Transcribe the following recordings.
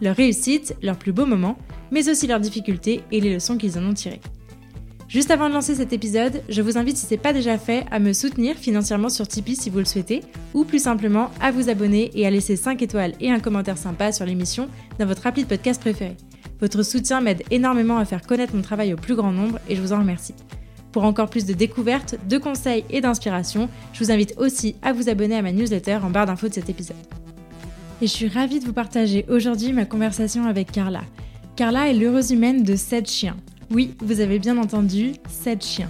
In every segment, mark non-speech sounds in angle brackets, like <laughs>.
leurs réussites, leurs plus beaux moments, mais aussi leurs difficultés et les leçons qu'ils en ont tirées. Juste avant de lancer cet épisode, je vous invite, si ce n'est pas déjà fait, à me soutenir financièrement sur Tipeee si vous le souhaitez, ou plus simplement à vous abonner et à laisser 5 étoiles et un commentaire sympa sur l'émission dans votre appli de podcast préféré. Votre soutien m'aide énormément à faire connaître mon travail au plus grand nombre et je vous en remercie. Pour encore plus de découvertes, de conseils et d'inspiration, je vous invite aussi à vous abonner à ma newsletter en barre d'infos de cet épisode. Et je suis ravie de vous partager aujourd'hui ma conversation avec Carla. Carla est l'heureuse humaine de 7 chiens. Oui, vous avez bien entendu, 7 chiens.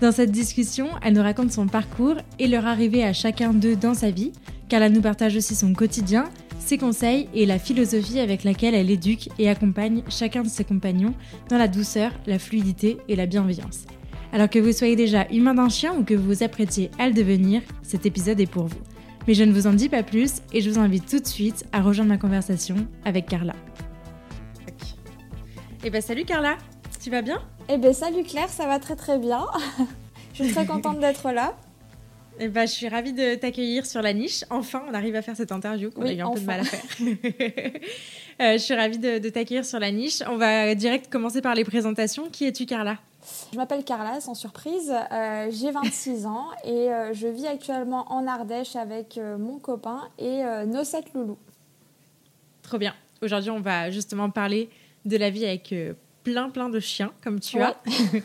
Dans cette discussion, elle nous raconte son parcours et leur arrivée à chacun d'eux dans sa vie. Carla nous partage aussi son quotidien, ses conseils et la philosophie avec laquelle elle éduque et accompagne chacun de ses compagnons dans la douceur, la fluidité et la bienveillance. Alors que vous soyez déjà humain d'un chien ou que vous vous apprêtiez à le devenir, cet épisode est pour vous. Mais je ne vous en dis pas plus et je vous invite tout de suite à rejoindre ma conversation avec Carla. Eh ben salut Carla, tu vas bien? Eh ben salut Claire, ça va très très bien. <laughs> je suis très contente d'être là. Eh ben, je suis ravie de t'accueillir sur la niche. Enfin, on arrive à faire cette interview qu'on a eu un peu de mal à faire. <laughs> Euh, je suis ravie de, de t'accueillir sur la niche. On va direct commencer par les présentations. Qui es-tu, Carla? Je m'appelle Carla, sans surprise. Euh, J'ai 26 ans et euh, je vis actuellement en Ardèche avec euh, mon copain et nos sept loulous. Trop bien. Aujourd'hui, on va justement parler de la vie avec euh, plein plein de chiens comme tu Ouais. as. <laughs>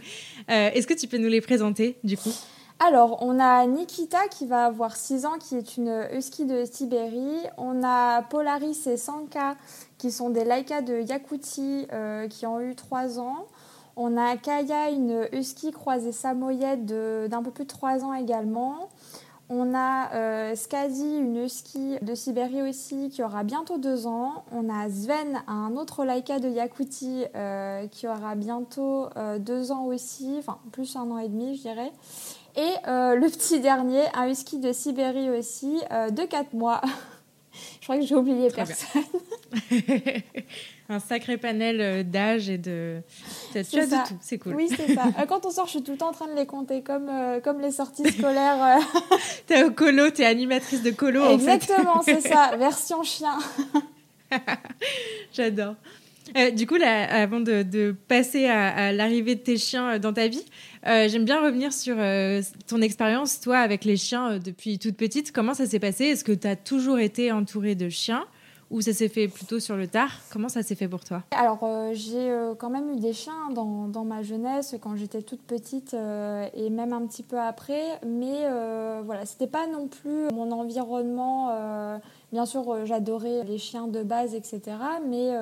Euh, Est-ce que tu peux nous les présenter du coup? Alors, on a Nikita qui va avoir 6 ans, qui est une husky de Sibérie. On a Polaris et Sanka qui sont des Laika de Yakoutie euh, qui ont eu 3 ans. On a Kaya, une husky croisée samoyède de- d'un peu plus de 3 ans également. On a euh, Skazi, une husky de Sibérie aussi, qui aura bientôt 2 ans. On a Sven, un autre Laika de Yakoutie, euh, qui aura bientôt 2 ans aussi, enfin plus un an et demi, je dirais. Et euh, le petit dernier, un husky de Sibérie aussi, euh, de 4 mois. <laughs> je crois que j'ai oublié Très personne. <laughs> Un sacré panel euh, d'âge et de. Tu as C'est de ça. tout, c'est cool. Oui, c'est ça. Euh, Quand on sort, je suis tout le temps en train de les compter, comme, euh, comme les sorties scolaires. <laughs> T'es au colo, t'es animatrice de colo en fait. Exactement, c'est ça, <laughs> version chien. J'adore. Euh, du coup, là, avant de, de passer à, à l'arrivée de tes chiens dans ta vie, euh, j'aime bien revenir sur euh, ton expérience, toi, avec les chiens euh, depuis toute petite. Comment ça s'est passé? Est-ce que tu as toujours été entourée de chiens? Ou ça s'est fait plutôt sur le tard? Comment ça s'est fait pour toi? Alors, j'ai quand même eu des chiens dans, dans ma jeunesse, quand j'étais toute petite et même un petit peu après. Mais voilà, c'était pas non plus mon environnement. bien sûr, j'adorais les chiens de base, etc. Mais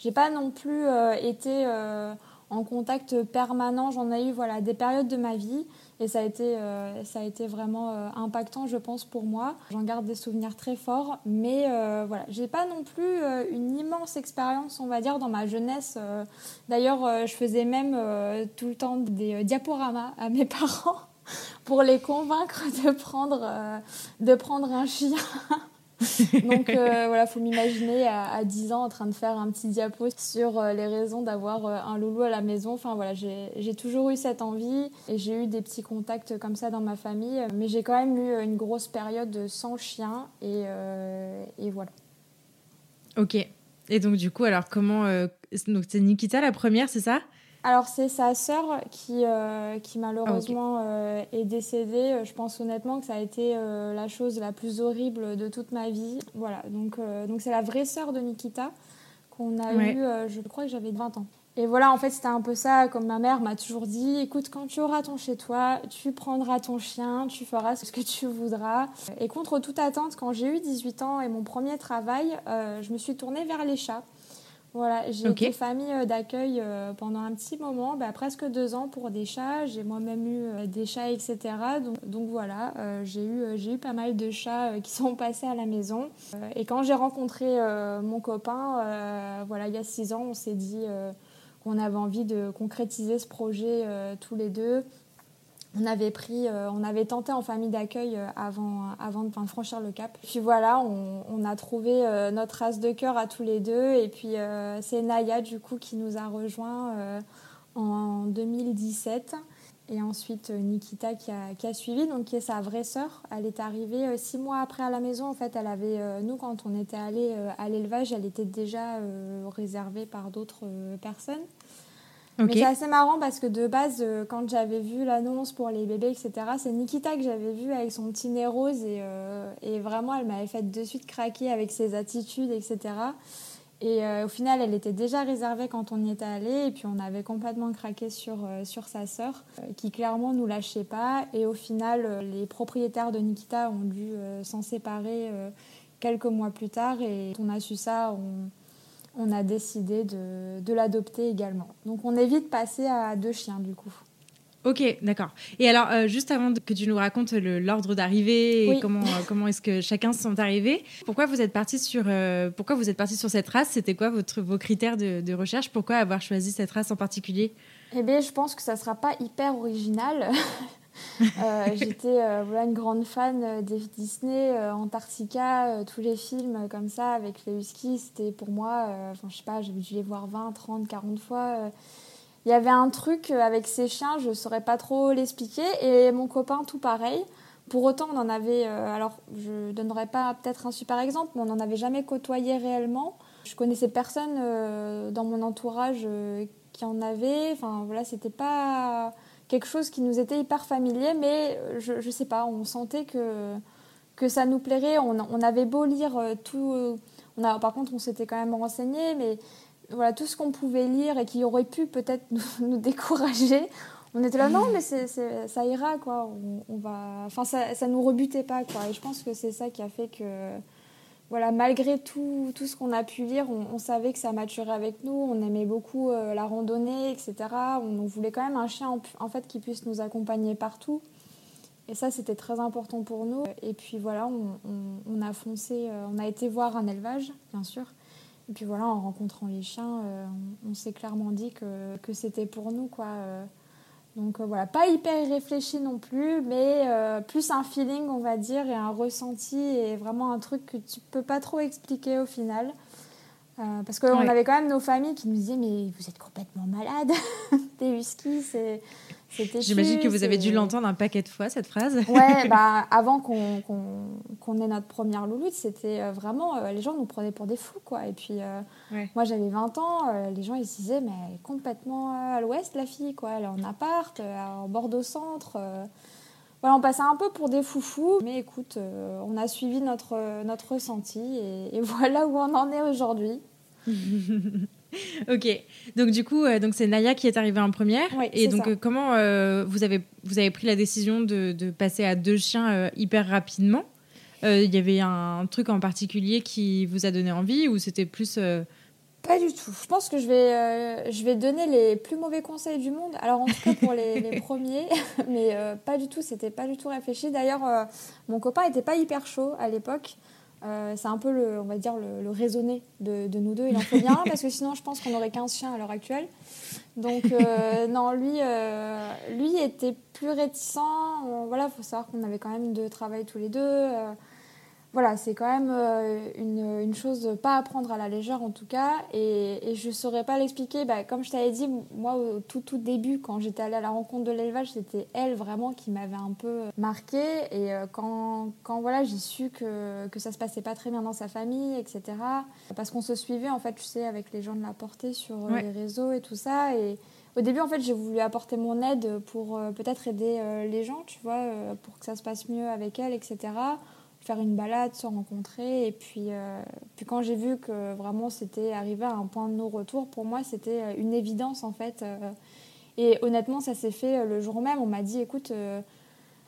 j'ai pas non plus été en contact permanent. J'en ai eu voilà, des périodes de ma vie. Et ça a été, euh, ça a été vraiment euh, impactant, je pense, pour moi. J'en garde des souvenirs très forts, mais euh, voilà, j'ai pas non plus euh, une immense expérience, on va dire, dans ma jeunesse. D'ailleurs, je faisais même tout le temps des diaporamas à mes <laughs> parents pour les convaincre de prendre, de prendre un chien. <laughs> Donc euh, voilà, faut m'imaginer à, à 10 ans en train de faire un petit diapo sur euh, les raisons d'avoir euh, un loulou à la maison. Enfin voilà, j'ai j'ai toujours eu cette envie et j'ai eu des petits contacts comme ça dans ma famille. Mais j'ai quand même eu une grosse période sans chien et, euh, et voilà. Ok. Et donc, du coup, alors, comment. donc, c'est Nikita la première, c'est ça? Alors c'est sa sœur qui, euh, qui malheureusement euh, est décédée. Je pense honnêtement que ça a été euh, la chose la plus horrible de toute ma vie. Voilà, donc euh, donc c'est la vraie sœur de Nikita qu'on a Ouais. eue, euh, je crois que j'avais 20 ans. Et voilà, en fait, c'était un peu ça, comme ma mère m'a toujours dit, écoute, quand tu auras ton chez toi, tu prendras ton chien, tu feras ce que tu voudras. Et contre toute attente, quand j'ai eu 18 ans et mon premier travail, euh, je me suis tournée vers les chats. Voilà, j'ai Ok. été famille euh, d'accueil euh, pendant un petit moment, bah, presque deux ans pour des chats. J'ai moi-même eu euh, des chats, etc. Donc, donc voilà, euh, j'ai eu, j'ai eu pas mal de chats qui sont <laughs> passés à la maison. Et quand j'ai rencontré euh, mon copain, euh, voilà, il y a six ans, on s'est dit, qu'on avait envie de concrétiser ce projet tous les deux. On avait pris, on avait tenté en famille d'accueil avant, avant de franchir le cap. Puis voilà, on, on a trouvé notre race de cœur à tous les deux. Et puis c'est Naya du coup qui nous a rejoints en 2017. Et ensuite euh, Nikita qui a, qui a, suivi, donc qui est sa vraie sœur. Elle est arrivée euh, six mois après à la maison. En fait, elle avait, euh, nous, quand on était allé à l'élevage, elle était déjà réservée par d'autres personnes. Mais c'est assez marrant parce que de base, quand j'avais vu l'annonce pour les bébés, etc., c'est Nikita que j'avais vu avec son petit nez rose et, et vraiment, elle m'avait fait de suite craquer avec ses attitudes, etc. Et euh, au final, elle était déjà réservée quand on y était allé. Et puis, on avait complètement craqué sur, euh, sur sa sœur, euh, qui clairement nous lâchait pas. Et au final, les propriétaires de Nikita ont dû s'en séparer quelques mois plus tard. Et on a su ça, on, on a décidé de, de l'adopter également. Donc, on est vite passé à deux chiens, du coup. Ok, d'accord. Et alors, euh, juste avant que tu nous racontes l'ordre d'arrivée et comment, euh, comment est-ce que chacun sont arrivés, pourquoi vous êtes parti sur, euh, pourquoi vous êtes parti sur cette race? C'était quoi votre, vos critères de, recherche? Pourquoi avoir choisi cette race en particulier? Eh bien, je pense que ça ne sera pas hyper original. <laughs> J'étais voilà, une grande fan des Disney, Antarctica, tous les films comme ça avec les huskies. C'était pour moi, enfin, je sais pas, j'ai dû les voir 20, 30, 40 fois il y avait un truc avec ces chiens, je ne saurais pas trop l'expliquer. Et mon copain, tout pareil. Pour autant, on en avait. Euh, alors, je ne donnerai pas peut-être un super exemple, mais on n'en avait jamais côtoyé réellement. Je connaissais personne euh, dans mon entourage euh, qui en avait. Enfin, voilà, c'était pas quelque chose qui nous était hyper familier, mais je, ne sais pas, on sentait que, que ça nous plairait. On, on avait beau lire tout. On a, par contre, on s'était quand même renseigné, mais voilà, tout ce qu'on pouvait lire et qui aurait pu peut-être <laughs> nous, décourager. On était là, non, mais c'est, ça ira, quoi. On, va... Enfin, ça, ça nous rebutait pas, quoi. Et je pense que c'est ça qui a fait que, voilà, malgré tout, tout ce qu'on a pu lire, on, savait que ça maturait avec nous. On aimait beaucoup euh, la randonnée, etc. On, voulait quand même un chien, en, fait, qui puisse nous accompagner partout. Et ça, c'était très important pour nous. Et puis voilà, on, a foncé, euh, on a été voir un élevage, bien sûr. Et puis voilà, en rencontrant les chiens, euh, on, s'est clairement dit que, que c'était pour nous. quoi. Euh. Donc euh, voilà, pas hyper réfléchi non plus, mais plus un feeling, on va dire, et un ressenti, et vraiment un truc que tu peux pas trop expliquer au final. parce qu'on avait quand même nos familles qui nous disaient Mais vous êtes complètement malade, des <laughs> huskies, c'est J'imagine que vous avez dû l'entendre un paquet de fois, cette phrase. Ouais, <laughs> bah, avant qu'on ait notre première louloute, c'était euh, vraiment. Euh, les gens nous prenaient pour des fous, quoi. Et puis, euh, moi, j'avais 20 ans, les gens, ils se disaient, mais elle est complètement à l'ouest, la fille, quoi. Elle est en appart, en Bordeaux-Centre. Voilà, on passait un peu pour des foufous. Mais écoute, on a suivi notre, notre ressenti et, et <laughs> voilà où on en est aujourd'hui. <laughs> <laughs> ok. Donc du coup, euh, donc c'est Naya qui est arrivée en première. et donc euh, comment euh, vous avez vous avez pris la décision de, de passer à deux chiens hyper rapidement? Il y avait un truc en particulier qui vous a donné envie ou c'était plus pas du tout. Je pense que je vais, je vais donner les plus mauvais conseils du monde. Alors en tout cas pour les, les <laughs> premiers, <laughs> mais pas du tout. C'était pas du tout réfléchi. D'ailleurs, mon copain était pas hyper chaud à l'époque. Euh, c'est un peu, le, on va dire, le, raisonné de, nous deux. Il en faut bien parce que sinon, je pense qu'on aurait 15 chiens à l'heure actuelle. Donc, euh, <laughs> non, lui, euh, lui était plus réticent. voilà, il faut savoir qu'on avait quand même deux travail tous les deux voilà, c'est quand même euh, une, une, chose pas à prendre à la légère en tout cas. Et, et je ne saurais pas l'expliquer. Bah, comme je t'avais dit, moi au tout, tout début, quand j'étais allée à la rencontre de l'élevage, c'était elle vraiment qui m'avait un peu marquée. Et euh, quand, quand voilà, j'ai su que, que ça se passait pas très bien dans sa famille, etc. Parce qu'on se suivait en fait, tu sais, avec les gens de la portée sur euh, les réseaux et tout ça. Et au début, en fait, j'ai voulu apporter mon aide pour peut-être aider les gens, tu vois, pour que ça se passe mieux avec elle, etc faire une balade, se rencontrer. Et puis, euh, puis quand j'ai vu que vraiment c'était arrivé à un point de non-retour, pour moi c'était euh, une évidence en fait. Euh. Et honnêtement, ça s'est fait le jour même. On m'a dit, écoute,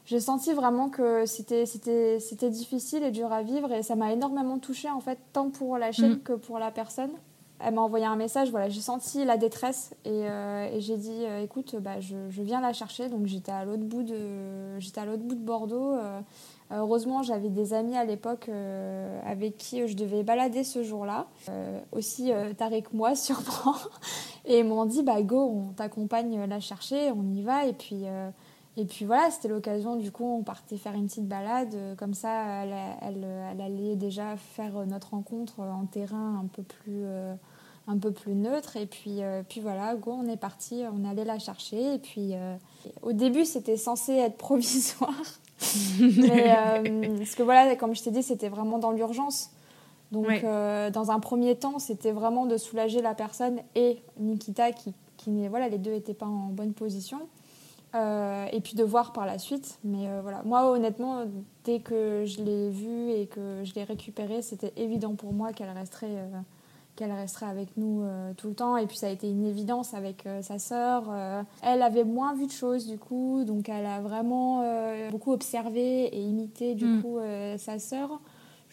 j'ai senti vraiment que c'était, c'était, c'était difficile et dur à vivre et ça m'a énormément touchée en fait, tant pour la chaîne mm. que pour la personne. Elle m'a envoyé un message, voilà, j'ai senti la détresse et, et j'ai dit, écoute, bah, je, je, viens la chercher. Donc j'étais à l'autre bout de, j'étais à l'autre bout de Bordeaux Heureusement, j'avais des amis à l'époque avec qui je devais balader ce jour-là, aussi tarés que moi <laughs> sûrement, et m'ont dit bah go, on t'accompagne la chercher, on y va, et puis et puis voilà, c'était l'occasion, du coup, on partait faire une petite balade. Comme ça, elle, elle, allait déjà faire notre rencontre en terrain un peu plus, euh, un peu plus neutre. Et puis, euh, puis voilà, go, on est parti, on allait la chercher. Et puis, euh, au début, c'était censé être <laughs> provisoire. Mais, <laughs> parce que voilà, comme je t'ai dit, c'était vraiment dans l'urgence. Donc, dans un premier temps, c'était vraiment de soulager la personne et Nikita, qui, qui voilà, les deux n'étaient pas en bonne position. Euh, et puis de voir par la suite. Mais euh, voilà, moi honnêtement, dès que je l'ai vue et que je l'ai récupérée, c'était évident pour moi qu'elle resterait, euh, qu'elle resterait avec nous tout le temps. Et puis ça a été une évidence avec sa sœur. elle avait moins vu de choses du coup, donc elle a vraiment beaucoup observé et imité du mm. coup sa sœur.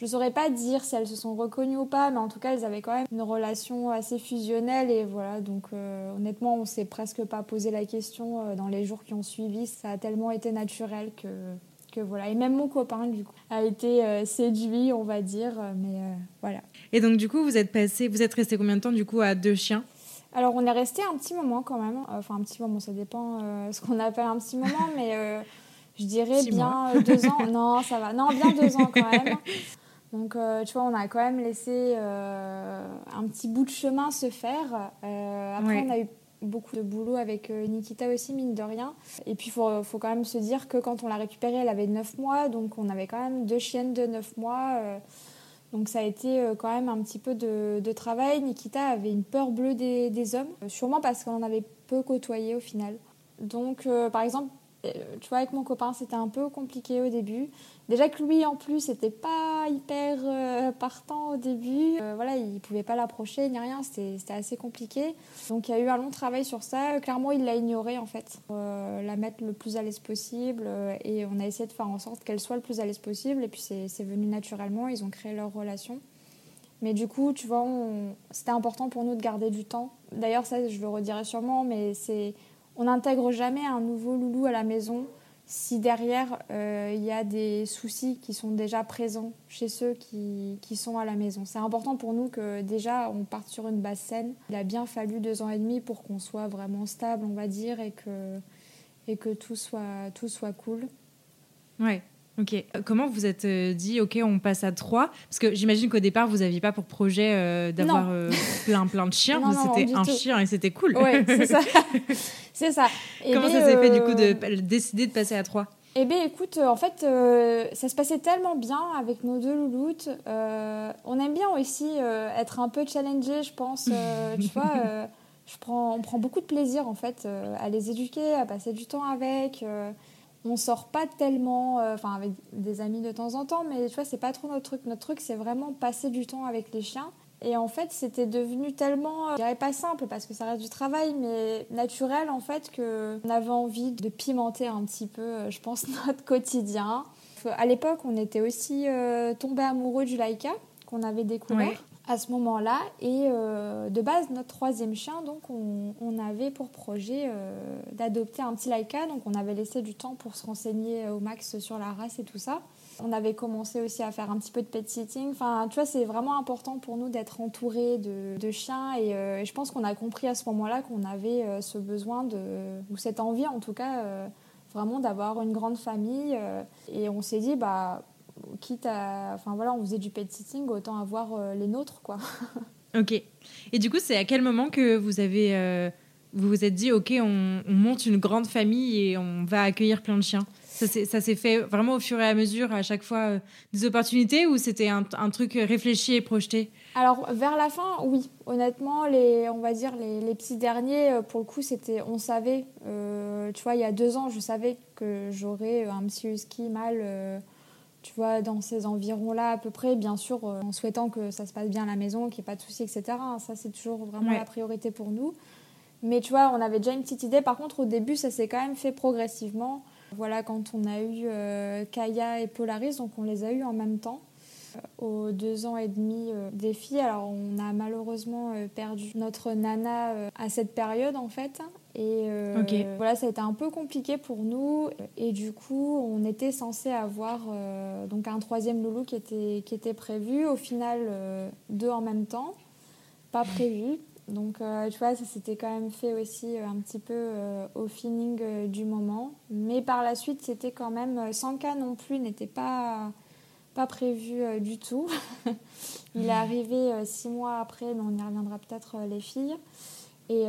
Je ne saurais pas dire si elles se sont reconnues ou pas, mais en tout cas, elles avaient quand même une relation assez fusionnelle. Et voilà, donc euh, honnêtement, on s'est presque pas posé la question euh, dans les jours qui ont suivi. Ça a tellement été naturel que, que voilà. Et même mon copain, du coup, a été euh, séduit, on va dire. Mais voilà. Et donc, du coup, vous êtes passé, vous êtes resté combien de temps, du coup, à deux chiens? Alors, on est resté un petit moment quand même. Enfin, un petit moment, ça dépend ce qu'on appelle un petit moment, mais je dirais bien deux ans. <laughs> Non, ça va. Non, bien deux ans quand même. Donc, euh, tu vois, on a quand même laissé euh, un petit bout de chemin se faire. Euh, après, on a eu beaucoup de boulot avec Nikita aussi, mine de rien. Et puis, il faut, faut, quand même se dire que quand on l'a récupérée, elle avait 9 mois. Donc, on avait quand même deux chiennes de 9 mois. donc, ça a été quand même un petit peu de, de travail. Nikita avait une peur bleue des, des hommes, sûrement parce qu'on en avait peu côtoyé au final. Donc, par exemple, tu vois, avec mon copain, c'était un peu compliqué au début. Déjà que lui, en plus, n'était pas hyper euh, partant au début. Euh, voilà, il pouvait pas l'approcher ni rien. C'était assez compliqué. Donc, il y a eu un long travail sur ça. Clairement, il l'a ignoré, en fait. Euh, la mettre le plus à l'aise possible. et on a essayé de faire en sorte qu'elle soit le plus à l'aise possible. Et puis, c'est venu naturellement. Ils ont créé leur relation. Mais du coup, tu vois, c'était important pour nous de garder du temps. D'ailleurs, ça, je le redirai sûrement, mais. On n'intègre jamais un nouveau loulou à la maison si derrière euh, il y a des soucis qui sont déjà présents chez ceux qui, qui sont à la maison. C'est important pour nous que déjà on parte sur une base saine. Il a bien fallu deux ans et demi pour qu'on soit vraiment stable, on va dire, et que, et que tout, soit, tout soit cool. Ouais. Ok. Euh, comment vous êtes euh, dit, ok, on passe à trois? Parce que j'imagine qu'au départ, vous n'aviez pas pour projet euh, d'avoir plein, plein de chiens. <laughs> C'était un chien et c'était cool. Oui, <laughs> c'est ça. <laughs> c'est ça. Comment ça s'est fait du coup de décider de passer à trois? Eh bien, écoute, en fait, ça se passait tellement bien avec nos deux louloutes. on aime bien aussi être un peu challengé, je pense. tu vois, je prends, on prend beaucoup de plaisir, en fait, à les éduquer, à passer du temps avec on sort pas tellement, euh, enfin avec des amis de temps en temps, mais tu vois, c'est pas trop notre truc. Notre truc, c'est vraiment passer du temps avec les chiens. Et en fait, c'était devenu tellement, euh, je dirais pas simple parce que ça reste du travail, mais naturel en fait qu'on avait envie de pimenter un petit peu, euh, je pense, <laughs> notre quotidien. À l'époque, on était aussi tombé amoureux du Laika qu'on avait découvert à ce moment-là. Et euh, de base, notre troisième chien, donc on, avait pour projet euh, d'adopter un petit Laika. Donc on avait laissé du temps pour se renseigner au max sur la race et tout ça. On avait commencé aussi à faire un petit peu de pet sitting. Enfin, tu vois, c'est vraiment important pour nous d'être entouré de, chiens. Euh, et, je pense qu'on a compris à ce moment-là qu'on avait ce besoin de, ou cette envie en tout cas, vraiment d'avoir une grande famille. et on s'est dit, bah quitte à. Enfin voilà, on faisait du pet sitting, autant avoir euh, les nôtres, quoi. <laughs> ok. Et du coup, c'est à quel moment que vous avez. Euh, vous vous êtes dit, ok, on, monte une grande famille et on va accueillir plein de chiens? Ça s'est fait vraiment au fur et à mesure, à chaque fois, euh, des opportunités ou c'était un, truc réfléchi et projeté? Alors, vers la fin, oui. Honnêtement, les, on va dire les, les petits derniers, pour le coup, c'était, on savait. tu vois, il y a deux ans, je savais que j'aurais un petit husky mâle tu vois, dans ces environs-là à peu près, bien sûr, euh, en souhaitant que ça se passe bien à la maison, qu'il n'y ait pas de soucis, etc. Hein, ça, c'est toujours vraiment la priorité pour nous. Mais tu vois, on avait déjà une petite idée. Par contre, au début, ça s'est quand même fait progressivement. Voilà, quand on a eu euh, Kaya et Polaris, donc on les a eus en même temps euh, aux deux ans et demi des filles. Alors on a malheureusement perdu notre nana à cette période en fait. Et voilà, ça a été un peu compliqué pour nous. Et du coup, on était censé avoir donc un troisième loulou qui était, qui était prévu. Au final, deux en même temps, pas prévu. Donc, euh, tu vois, ça s'était quand même fait aussi euh, un petit peu euh, au feeling du moment. Mais par la suite, c'était quand même. sans cas non plus n'était pas, pas prévu du tout. <laughs> Il est arrivé six mois après, mais on y reviendra peut-être, les filles. Et,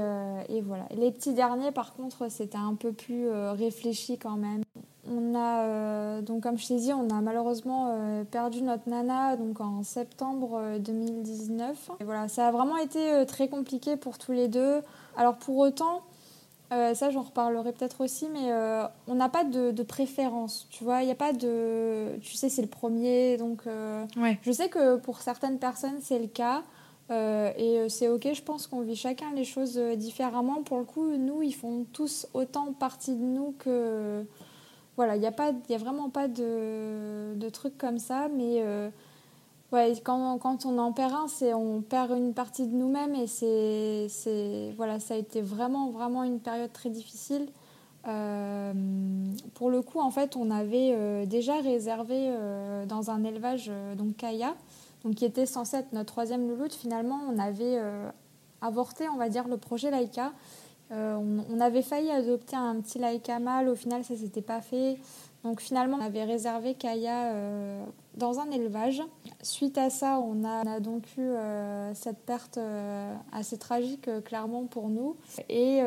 et, voilà. Les petits derniers, par contre, c'était un peu plus réfléchi quand même. On a, euh, donc comme je t'ai dit, on a malheureusement euh, perdu notre nana donc en septembre 2019. Euh, et voilà, ça a vraiment été très compliqué pour tous les deux. Alors pour autant, ça j'en reparlerai peut-être aussi, mais on n'a pas de, préférence, tu vois, il n'y a pas de... Tu sais, c'est le premier, donc je sais que pour certaines personnes c'est le cas. Et c'est ok, je pense qu'on vit chacun les choses différemment. Pour le coup, nous, ils font tous autant partie de nous que, voilà, il n'y a, a vraiment pas de, de trucs comme ça, mais euh, ouais, quand, on en perd un, on perd une partie de nous-mêmes et c'est, c'est, voilà, ça a été vraiment, vraiment une période très difficile. Euh, pour le coup, en fait, on avait euh, déjà réservé dans un élevage, donc Kaya, donc qui était censé être notre troisième louloute. Finalement, on avait avorté, on va dire, le projet Laika euh, on, avait failli adopter un petit laïka mâle, au final ça s'était pas fait. Donc finalement on avait réservé Kaya euh, dans un élevage. Suite à ça on a, donc eu euh, cette perte assez tragique clairement pour nous. Et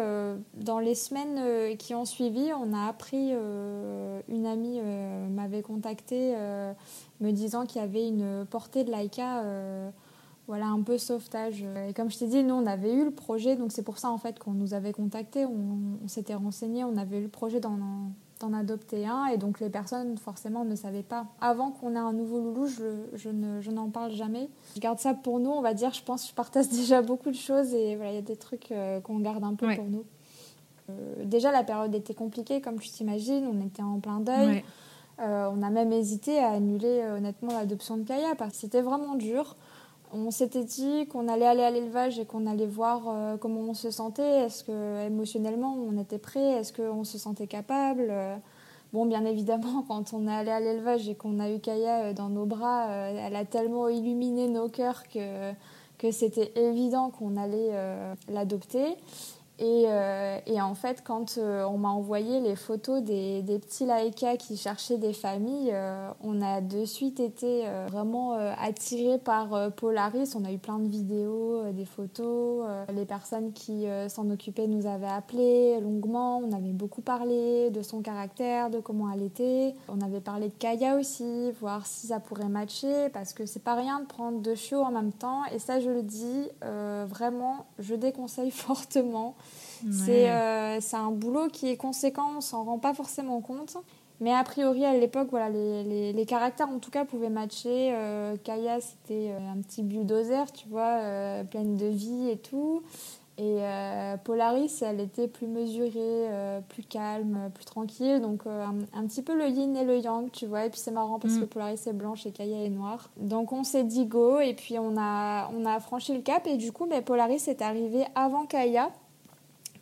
dans les semaines qui ont suivi on a appris, une amie m'avait contacté me disant qu'il y avait une portée de laïka voilà un peu sauvetage. Et comme je t'ai dit, nous on avait eu le projet, donc c'est pour ça en fait qu'on nous avait contacté, on, s'était renseigné, on avait eu le projet d'en, adopter un, et donc les personnes forcément ne savaient pas. Avant qu'on ait un nouveau loulou, je, je, ne, je n'en parle jamais. Je garde ça pour nous, on va dire, je pense que je partage <laughs> déjà beaucoup de choses, et voilà, il y a des trucs euh, qu'on garde un peu pour nous. Euh, déjà la période était compliquée, comme tu t'imagines, on était en plein deuil. Euh, on a même hésité à annuler honnêtement l'adoption de Kaya parce que c'était vraiment dur. On s'était dit qu'on allait aller à l'élevage et qu'on allait voir euh, comment on se sentait. Est-ce que émotionnellement on était prêt? Est-ce qu'on se sentait capable? Bon, bien évidemment, <laughs> quand on est allé à l'élevage et qu'on a eu Kaya euh, dans nos bras, euh, elle a tellement illuminé nos cœurs que c'était évident qu'on allait l'adopter. Euh, et, en fait, quand euh, on m'a envoyé les photos des, petits laïkas qui cherchaient des familles, euh, on a de suite été vraiment attirés par Polaris. On a eu plein de vidéos, des photos. les personnes qui s'en occupaient nous avaient appelé longuement. On avait beaucoup parlé de son caractère, de comment elle était. On avait parlé de Kaya aussi, voir si ça pourrait matcher, parce que c'est pas rien de prendre deux chiots en même temps. Et ça, je le dis, vraiment, je déconseille <laughs> fortement. Euh, c'est un boulot qui est conséquent, on s'en rend pas forcément compte. Mais a priori, à l'époque, voilà, les, les, caractères, en tout cas, pouvaient matcher. Euh, Kaya, c'était euh, un petit bulldozer, tu vois, pleine de vie et tout. Et Polaris, elle était plus mesurée, plus calme, plus tranquille. Donc, un, petit peu le yin et le yang, tu vois. Et puis, c'est marrant parce mm. que Polaris est blanche et Kaya est noire. Donc, on s'est dit go. Et puis, on a, on a franchi le cap. Et du coup, mais Polaris est arrivée avant Kaya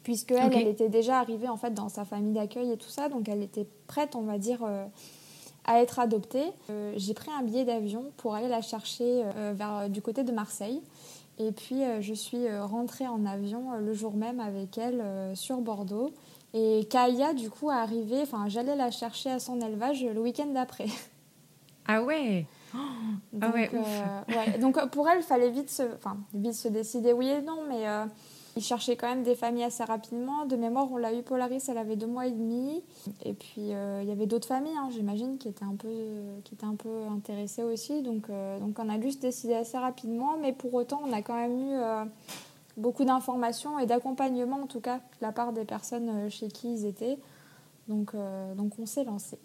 puisque elle, elle, était déjà arrivée en fait dans sa famille d'accueil et tout ça, donc elle était prête, on va dire, euh, à être adoptée. Euh, j'ai pris un billet d'avion pour aller la chercher euh, vers du côté de Marseille. Et puis je suis rentrée en avion le jour même avec elle sur Bordeaux. Et Kaya, du coup, est arrivée, enfin, j'allais la chercher à son élevage le week-end d'après. <laughs> Ah ouais ah ouais, ouais, Donc pour elle, il fallait vite se, enfin, vite se décider oui et non, mais il cherchait quand même des familles assez rapidement. De mémoire, on l'a eu Polaris, elle avait deux mois et demi. Et puis, euh, il y avait d'autres familles, hein, j'imagine, qui, étaient un peu, qui étaient un peu intéressées aussi. Donc, euh, donc, on a juste décidé assez rapidement. Mais pour autant, on a quand même eu euh, beaucoup d'informations et d'accompagnement, en tout cas, de la part des personnes chez qui ils étaient. Donc, donc on s'est lancé.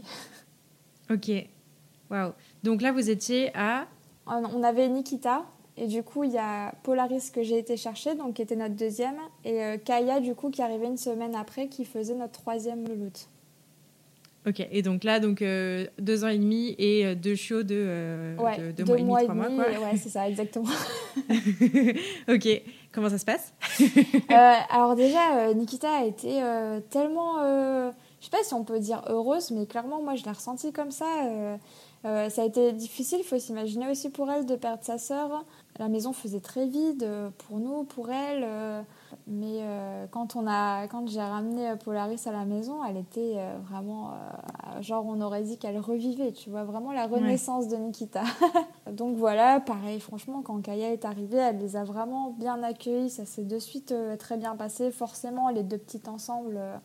Ok. Waouh. Donc là, vous étiez à... On avait Nikita, et du coup, il y a Polaris que j'ai été chercher, donc qui était notre deuxième, et euh, Kaya, du coup, qui arrivait une semaine après, qui faisait notre troisième louloute. Ok, et donc là, donc euh, deux ans et demi et euh, deux chiots de, euh, Ouais, de, de deux mois et demi, trois mois. Quoi. Ouais, c'est ça, exactement. <laughs> ok, comment ça se passe? <laughs> Euh, alors déjà, Nikita a été tellement, je sais pas si on peut dire heureuse, mais clairement, moi, je l'ai ressenti comme ça. ça a été difficile, il faut s'imaginer aussi pour elle de perdre sa sœur. La maison faisait très vide euh, pour nous, pour elle. euh, mais euh, quand on a, quand j'ai ramené Polaris à la maison, elle était vraiment, genre, on aurait dit qu'elle revivait. Tu vois, vraiment la renaissance de Nikita. <laughs> Donc voilà, pareil, franchement, quand Kaya est arrivée, elle les a vraiment bien accueillis. Ça s'est de suite très bien passé. Forcément, les deux petites ensemble, euh,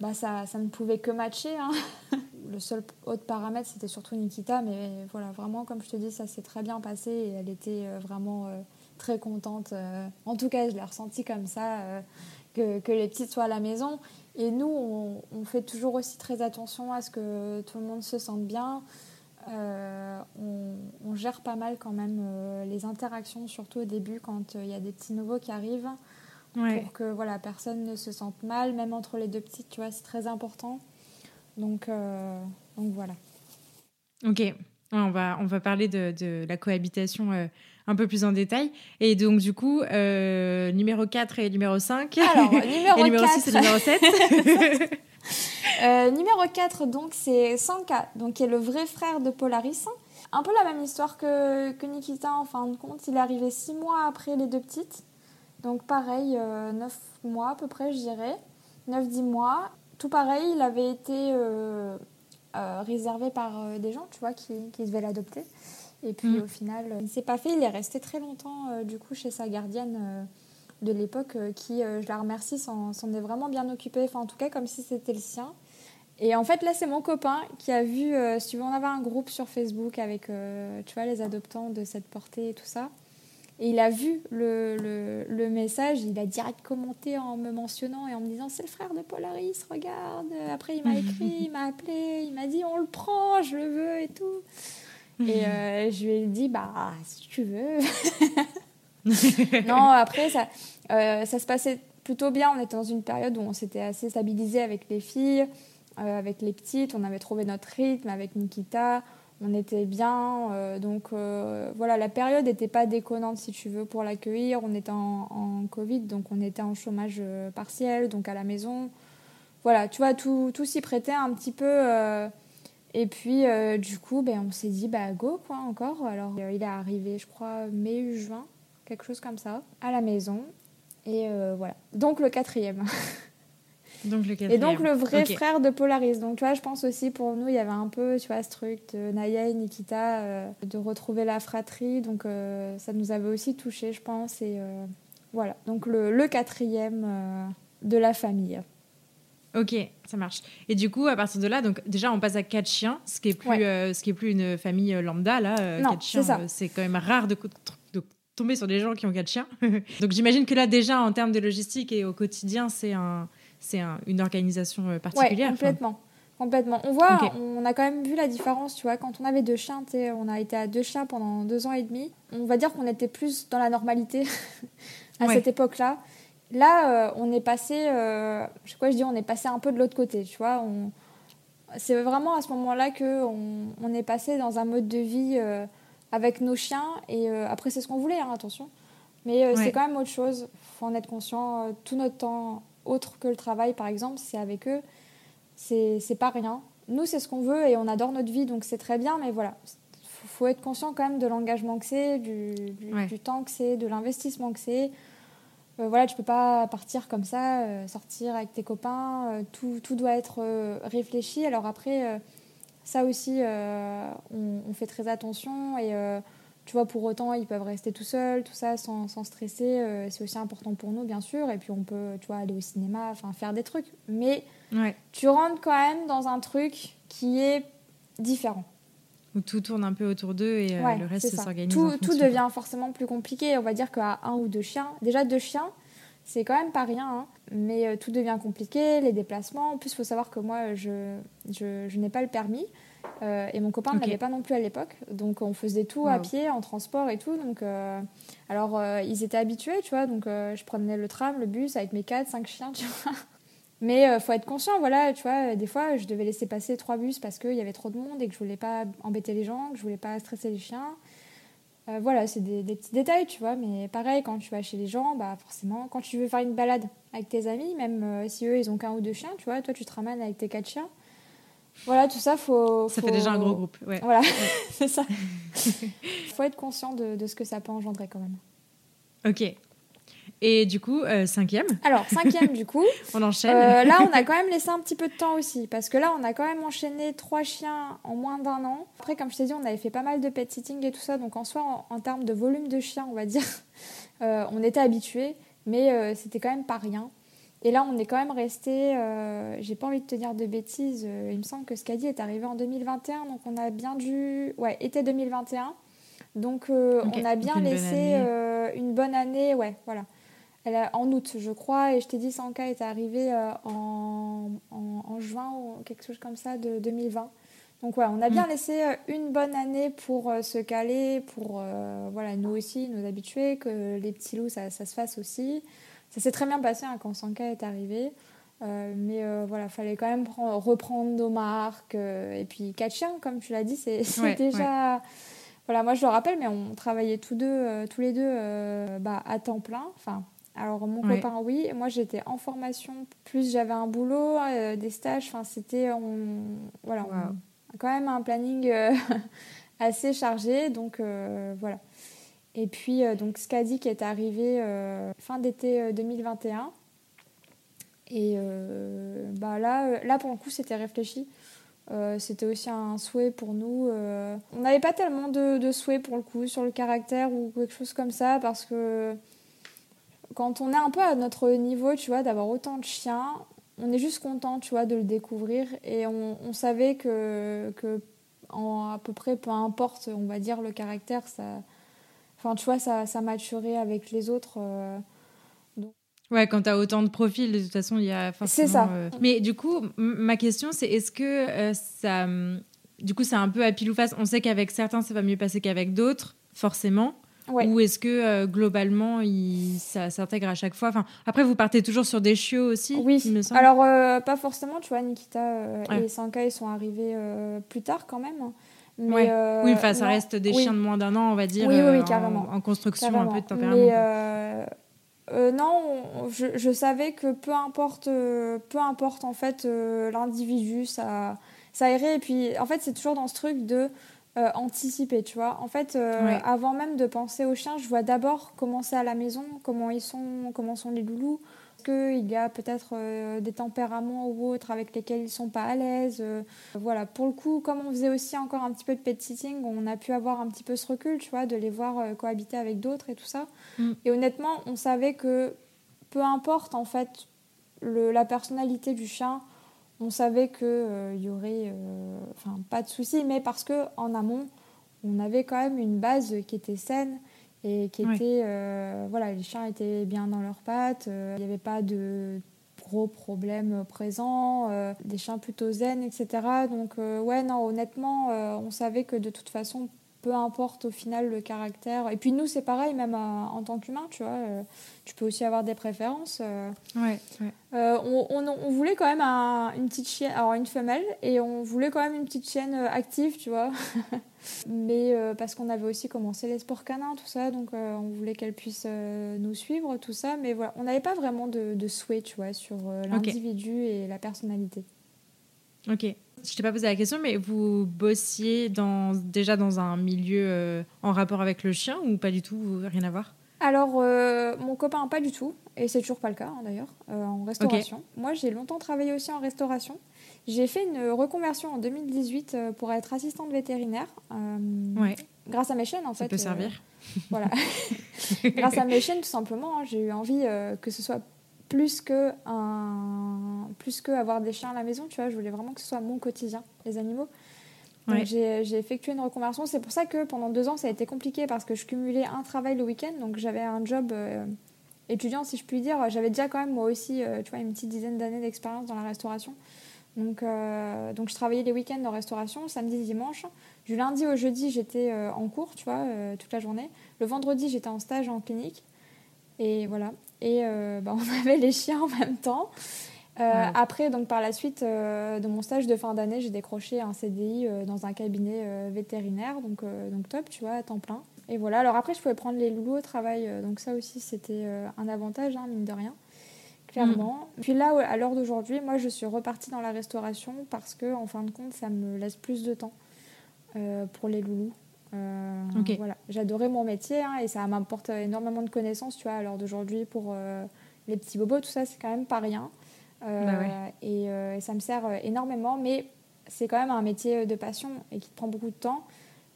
bah, ça, ça ne pouvait que matcher. hein. <laughs> Le seul autre paramètre, c'était surtout Nikita. Mais voilà, vraiment, comme je te dis, ça s'est très bien passé et elle était euh, vraiment euh, très contente. euh. En tout cas, je l'ai ressenti comme ça, que, que les petites soient à la maison. Et nous, on, fait toujours aussi très attention à ce que tout le monde se sente bien. On, gère pas mal quand même les interactions, surtout au début quand il y a des petits nouveaux qui arrivent, Ouais. pour que voilà, personne ne se sente mal, même entre les deux petites, tu vois, c'est très important. Donc, euh, donc voilà. Ok, Ouais, on, va, on va parler de, de la cohabitation euh, un peu plus en détail. Et donc, du coup, euh, numéro 4 et numéro 5. Alors, numéro <laughs> et numéro 4. 6 et numéro 7. <laughs> Euh, numéro 4, donc, c'est Sanka, donc, qui est le vrai frère de Polaris. Un peu la même histoire que, que Nikita, en fin de compte. Il est arrivé 6 mois après les deux petites. Donc, pareil, 9 mois à peu près, je dirais. 9-10 mois. Tout pareil, il avait été euh, euh, réservé par euh, des gens, tu vois, qui, qui devaient l'adopter. Et puis, Mm. au final, euh, il ne s'est pas fait. Il est resté très longtemps, euh, du coup, chez sa gardienne euh, de l'époque, euh, qui, euh, je la remercie, s'en est vraiment bien occupé. Enfin, en tout cas, comme si c'était le sien. Et en fait, là, c'est mon copain qui a vu, euh, si on avait un groupe sur Facebook avec, euh, tu vois, les adoptants de cette portée et tout ça. Et il a vu le, le, le message, il a direct commenté en me mentionnant et en me disant c'est le frère de Polaris, regarde. Après, il m'a <laughs> écrit, il m'a appelé, il m'a dit on le prend, je le veux et tout. Et <laughs> euh, je lui ai dit bah si tu veux. <laughs> non, après, ça, euh, ça se passait plutôt bien. On était dans une période où on s'était assez stabilisé avec les filles, euh, avec les petites. On avait trouvé notre rythme avec Nikita. On était bien. euh, donc euh, voilà, la période n'était pas déconnante, si tu veux, pour l'accueillir. On était en, Covid, donc on était en chômage euh, partiel, donc à la maison. Voilà, tu vois, tout, tout s'y prêtait un petit peu. et puis, du coup, ben, on s'est dit, bah go, quoi, encore. Alors, il est arrivé, je crois, mai, juin, quelque chose comme ça, à la maison. Et voilà. Donc, le quatrième. <laughs> donc, le Et donc, le vrai frère de Polaris. Donc, tu vois, je pense aussi pour nous, il y avait un peu, tu vois, ce truc de Naya et Nikita, euh, de retrouver la fratrie. Donc, euh, ça nous avait aussi touché, je pense. Et euh, voilà. Donc, le, le quatrième de la famille. Ok, ça marche. Et du coup, à partir de là, donc déjà, on passe à quatre chiens, ce qui est plus, Ouais. ce qui est plus une famille lambda là. Non, quatre chiens, c'est quand même rare de, de tomber sur des gens qui ont quatre chiens. <laughs> donc j'imagine que là, déjà, en termes de logistique et au quotidien, c'est un, c'est un- une organisation euh, Ouais, particulière. enfin. complètement. Complètement. On voit, on a quand même vu la différence, tu vois. Quand on avait deux chiens, on a été à deux chiens pendant deux ans et demi. On va dire qu'on était plus dans la normalité <laughs> à Ouais. cette époque-là. Là, euh, on est passé, euh, je sais quoi je dis, on est passé un peu de l'autre côté, tu vois. On... C'est vraiment à ce moment-là que on, on est passé dans un mode de vie euh, avec nos chiens. Et après, c'est ce qu'on voulait, hein, attention. Mais Ouais. c'est quand même autre chose. faut en être conscient. Tout notre temps, autre que le travail, par exemple, c'est avec eux c'est pas rien. Nous, c'est ce qu'on veut et on adore notre vie, donc c'est très bien, mais voilà. Faut, faut être conscient quand même de l'engagement que c'est, du, du, Ouais. du temps que c'est, de l'investissement que c'est. Euh, voilà, tu peux pas partir comme ça, euh, sortir avec tes copains, euh, tout, tout doit être réfléchi. Alors après, ça aussi, on, on fait très attention et tu vois, pour autant, ils peuvent rester tout seuls, tout ça, sans, sans stresser. euh, c'est aussi important pour nous, bien sûr. Et puis, on peut, tu vois, aller au cinéma, enfin, faire des trucs. Mais Ouais. tu rentres quand même dans un truc qui est différent. Où tout tourne un peu autour d'eux et euh, Ouais, le reste s'organise. Tout, devient forcément plus compliqué. On va dire qu'à un ou deux chiens, déjà deux chiens, c'est quand même pas rien, hein. mais euh, tout devient compliqué, les déplacements. En plus, il faut savoir que moi, je, je, je n'ai pas le permis. Euh, et mon copain ne l'avait pas non plus à l'époque. Donc, on faisait tout à pied, en transport et tout. Donc, euh, alors, euh, ils étaient habitués, tu vois. Donc, je prenais le tram, le bus avec mes quatre, cinq chiens, tu vois. <laughs> Mais il faut être conscient, voilà, tu vois, des fois, je devais laisser passer trois bus parce qu'il y avait trop de monde et que je voulais pas embêter les gens, que je voulais pas stresser les chiens. Voilà, c'est des, petits détails, tu vois. Mais pareil, quand tu vas chez les gens, bah forcément, quand tu veux faire une balade avec tes amis, même si eux, ils ont qu'un ou deux chiens, tu vois, toi, tu te ramènes avec tes quatre chiens. Voilà, tout ça, faut. Ça fait déjà un gros groupe, ouais. Voilà, <laughs> c'est ça. <laughs> faut être conscient de, de, ce que ça peut engendrer quand même. Ok. Et du coup, euh, cinquième Alors, cinquième, du coup. <laughs> on enchaîne. Euh, là, on a quand même laissé un petit peu de temps aussi. Parce que là, on a quand même enchaîné trois chiens en moins d'un an. Après, comme je t'ai dit, on avait fait pas mal de pet sitting et tout ça. Donc, en soi, en, termes de volume de chiens, on va dire, euh, on était habitués. Mais c'était quand même pas rien. Et là, on est quand même resté. J'ai pas envie de te dire de bêtises. il me semble que Scadi est arrivé en 2021. Donc, on a bien dû. Ouais, été 2021. Donc, on a bien laissé une bonne année. Ouais, voilà en août, je crois, et je t'ai dit, Sanka est arrivé euh, en, en, juin ou quelque chose comme ça de 2020. Donc ouais, on a bien mm. laissé euh, une bonne année pour euh, se caler, pour voilà, nous aussi nous habituer, que les petits loups, ça, ça se fasse aussi. Ça s'est très bien passé hein, quand Sanka est arrivé. mais voilà, fallait quand même reprendre nos marques. et puis quatre chiens, comme tu l'as dit, c'est <laughs> déjà... Voilà, moi je le rappelle, mais on travaillait tous, deux, tous les deux bah, à temps plein. Enfin, alors mon copain oui, moi j'étais en formation, plus j'avais un boulot, euh, des stages, enfin c'était voilà, quand même un planning euh, <laughs> assez chargé donc euh, voilà. Et puis donc Scadi qui est arrivé fin d'été 2021 et bah là là pour le coup c'était réfléchi. c'était aussi un souhait pour nous. on n'avait pas tellement de, de souhaits pour le coup sur le caractère ou quelque chose comme ça parce que quand on est un peu à notre niveau, tu vois, d'avoir autant de chiens, on est juste content, tu vois, de le découvrir. Et on, savait que, que à peu près, peu importe, on va dire, le caractère, ça, enfin, tu vois, ça, ça maturait avec les autres. Euh, Ouais, quand tu as autant de profils, de toute façon, il y a forcément. C'est ça. Euh, mais du coup, ma question, c'est est-ce que euh, ça. Du coup, c'est un peu à pile ou face? On sait qu'avec certains, ça va mieux passer qu'avec d'autres, forcément. Ou est-ce que euh, globalement, il, ça s'intègre à chaque fois? Enfin, Après, vous partez toujours sur des chiots aussi Oui, me semble. alors euh, pas forcément, tu vois, Nikita euh, et Sanka, ils sont arrivés plus tard quand même. Mais, oui, enfin, ça reste des chiens de moins d'un an, on va dire, oui, oui, carrément. En, construction, un peu de tempérament. Mais, non, je, je, savais que peu importe, peu importe en fait l'individu, ça, ça irait. Et puis, en fait, c'est toujours dans ce truc de euh, anticiper, tu vois. En fait, euh, avant même de penser aux chiens, je vois d'abord comment c'est à la maison, comment ils sont, comment sont les loulous. Qu'il y a peut-être euh, des tempéraments ou autres avec lesquels ils sont pas à l'aise Voilà, pour le coup, comme on faisait aussi encore un petit peu de pet sitting, on a pu avoir un petit peu ce recul, tu vois, de les voir cohabiter avec d'autres et tout ça. Mm. Et honnêtement, on savait que peu importe en fait le, la personnalité du chien, on savait qu'il euh, y aurait euh, enfin, pas de souci, mais parce qu'en amont, on avait quand même une base qui était saine et qui était. Euh, voilà, les chiens étaient bien dans leurs pattes, il n'y avait pas de gros problèmes présents, des chiens plutôt zen, etc. Donc, ouais, non, honnêtement, on savait que de toute façon, peu importe au final le caractère. Et puis nous, c'est pareil, même en tant qu'humain, tu vois tu peux aussi avoir des préférences. Euh. Ouais, euh, on, on, voulait quand même une petite chienne, alors une femelle, et on voulait quand même une petite chienne euh, active, tu vois. <laughs> Mais parce qu'on avait aussi commencé les sports canins, tout ça, donc on voulait qu'elle puisse nous suivre, tout ça. Mais voilà, on n'avait pas vraiment de, de, souhait, tu vois, sur l'individu et la personnalité. Ok. Je t'ai pas posé la question, mais vous bossiez dans, déjà dans un milieu en rapport avec le chien ou pas du tout, rien à voir? Alors, euh, mon copain, pas du tout, et c'est toujours pas le cas hein, d'ailleurs, euh, en restauration. Moi, j'ai longtemps travaillé aussi en restauration. J'ai fait une reconversion en 2018 euh, pour être assistante vétérinaire. ouais. Grâce à mes chaînes, en fait. Ça peut servir. voilà. <laughs> grâce à mes chaînes, tout simplement, hein, j'ai eu envie que ce soit plus que, un... plus que avoir des chiens à la maison, tu vois. Je voulais vraiment que ce soit mon quotidien, les animaux. J'ai effectué une reconversion. C'est pour ça que pendant deux ans, ça a été compliqué parce que je cumulais un travail le week-end. Donc j'avais un job euh, étudiant, si je puis dire. J'avais déjà quand même, moi aussi, euh, tu vois, une petite dizaine d'années d'expérience dans la restauration. Donc, euh, donc je travaillais les week-ends en restauration, samedi, dimanche. Du lundi au jeudi, j'étais en cours, tu vois, toute la journée. Le vendredi, j'étais en stage en clinique. Et voilà. Et bah, on <laughs> avait les chiens en même temps. Après, donc par la suite de mon stage de fin d'année, j'ai décroché un CDI dans un cabinet vétérinaire, donc, donc top, tu vois, à temps plein. Et voilà, alors après, je pouvais prendre les loulous au travail, donc ça aussi, c'était un avantage, hein, mine de rien clairement. Mm. Puis là, à l'heure d'aujourd'hui, moi, je suis repartie dans la restauration parce que, en fin de compte, ça me laisse plus de temps pour les loulous. Euh, voilà. J'adorais mon métier hein, et ça m'apporte énormément de connaissances, tu vois, à l'heure d'aujourd'hui pour euh, les petits bobos, tout ça, c'est quand même pas rien. Euh, bah et, ça me sert énormément, mais c'est quand même un métier de passion et qui te prend beaucoup de temps.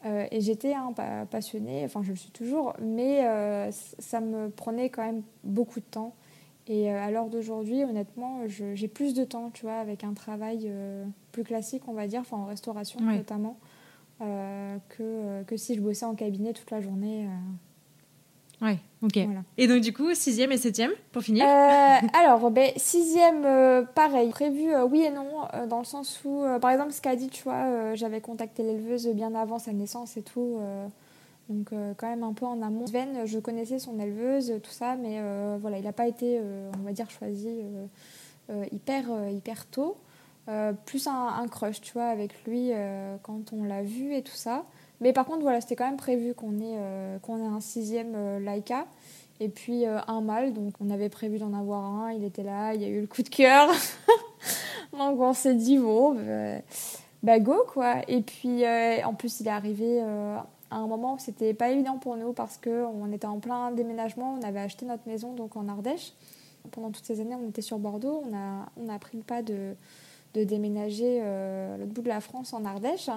et j'étais hein, passionnée, enfin je le suis toujours, mais ça me prenait quand même beaucoup de temps. Et à l'heure d'aujourd'hui, honnêtement, j'ai plus de temps, tu vois, avec un travail plus classique, on va dire, enfin en restauration notamment. Euh, que, euh, que si je bossais en cabinet toute la journée. Euh. Ouais, ok. Et donc, du coup, sixième et septième, pour finir <laughs> Alors, ben, sixième, pareil, prévu oui et non, dans le sens où, par exemple, ce qu'a dit, tu vois, j'avais contacté l'éleveuse bien avant sa naissance et tout, donc quand même un peu en amont. Sven, je connaissais son éleveuse, tout ça, mais voilà, il n'a pas été, on va dire, choisi hyper, hyper tôt. Euh, plus un, crush, tu vois, avec lui euh, quand on l'a vu et tout ça. Mais par contre, voilà, c'était quand même prévu qu'on ait, euh, ait un sixième Laika et puis un mâle. Donc on avait prévu d'en avoir un, il était là, il y a eu le coup de cœur. <laughs> donc on s'est dit, bon, bah, bah, go quoi. Et puis en plus, il est arrivé à un moment où c'était pas évident pour nous parce qu'on était en plein déménagement, on avait acheté notre maison donc en Ardèche. Pendant toutes ces années, on était sur Bordeaux, on a, on a pris le pas de de déménager euh, l'autre bout de la France en Ardèche.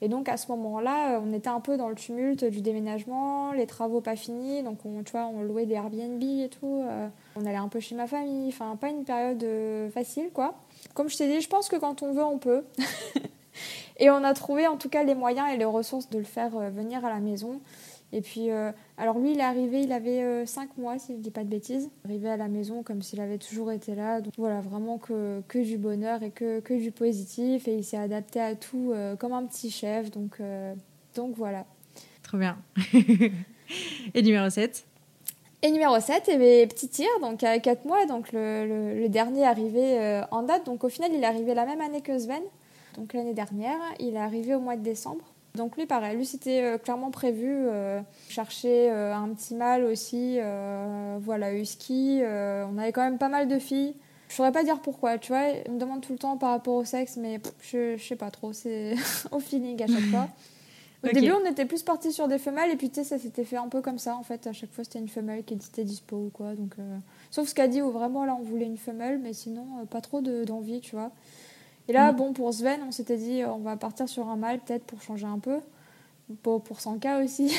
Et donc à ce moment-là, on était un peu dans le tumulte du déménagement, les travaux pas finis, donc on, tu vois, on louait des Airbnb et tout. Euh, on allait un peu chez ma famille, enfin pas une période euh, facile quoi. Comme je t'ai dit, je pense que quand on veut, on peut. <laughs> et on a trouvé en tout cas les moyens et les ressources de le faire venir à la maison. Et puis, euh, alors lui, il est arrivé, il avait 5 euh, mois, si je ne dis pas de bêtises. Arrivé à la maison comme s'il avait toujours été là. Donc voilà, vraiment que, que du bonheur et que, que du positif. Et il s'est adapté à tout euh, comme un petit chef. Donc, donc voilà. Trop bien. <laughs> et numéro 7 et numéro 7, et mes petit tir, donc à 4 mois, donc le, le, le dernier arrivé en date. Donc au final, il est arrivé la même année que Sven, donc l'année dernière. Il est arrivé au mois de décembre. Donc lui, pareil, lui c'était euh, clairement prévu. Euh, chercher euh, un petit mâle aussi, voilà, husky. on avait quand même pas mal de filles. Je saurais pas dire pourquoi, tu vois. Il me demande tout le temps par rapport au sexe, mais je, je sais pas trop. C'est <laughs> au feeling à chaque fois. <laughs> Au début, on était plus parti sur des femelles, et puis tu sais, ça s'était fait un peu comme ça en fait. À chaque fois, c'était une femelle qui était dispo ou quoi. Donc, Sauf ce qu'a dit où vraiment là, on voulait une femelle, mais sinon, pas trop d'envie, tu vois. Et là, mm. bon, pour Sven, on s'était dit, on va partir sur un mâle peut-être pour changer un peu. Pour, pour Sanka aussi,